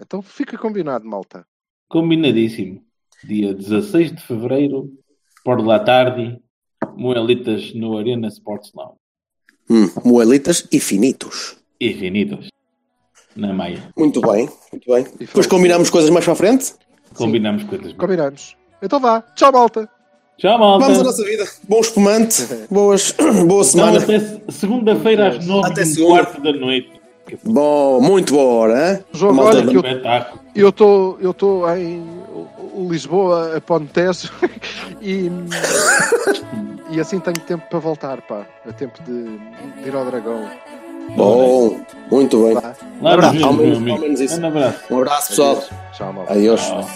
Então fica combinado, malta. Combinadíssimo. Dia 16 de fevereiro, por la tarde, Moelitas no Arena Sports Lounge. Hum, moelitas e finitos. Infinitos. Na Maia. Muito bem, muito bem. Depois foi- combinamos coisas mais para a frente. Combinamos coisas. Combinamos. Então vá. Tchau, malta. Tchau, malta. Vamos à nossa vida. Bom espumante. Boas, boa Então, semana. até se- segunda-feira às nove Até e um quarto da noite. Bom, muito boa hora. hein? Jogo, Malta, olha que eu Espetáculo. eu estou eu tô em Lisboa, a Pontejo, e, e assim tenho tempo para voltar, pá. É tempo de, de ir ao Dragão. Bom, muito bem. Lá Abraço. Ao menos- ao amigo. menos isso. Um abraço. Um abraço, pessoal. Tchau, malta. Adeus. Tchau.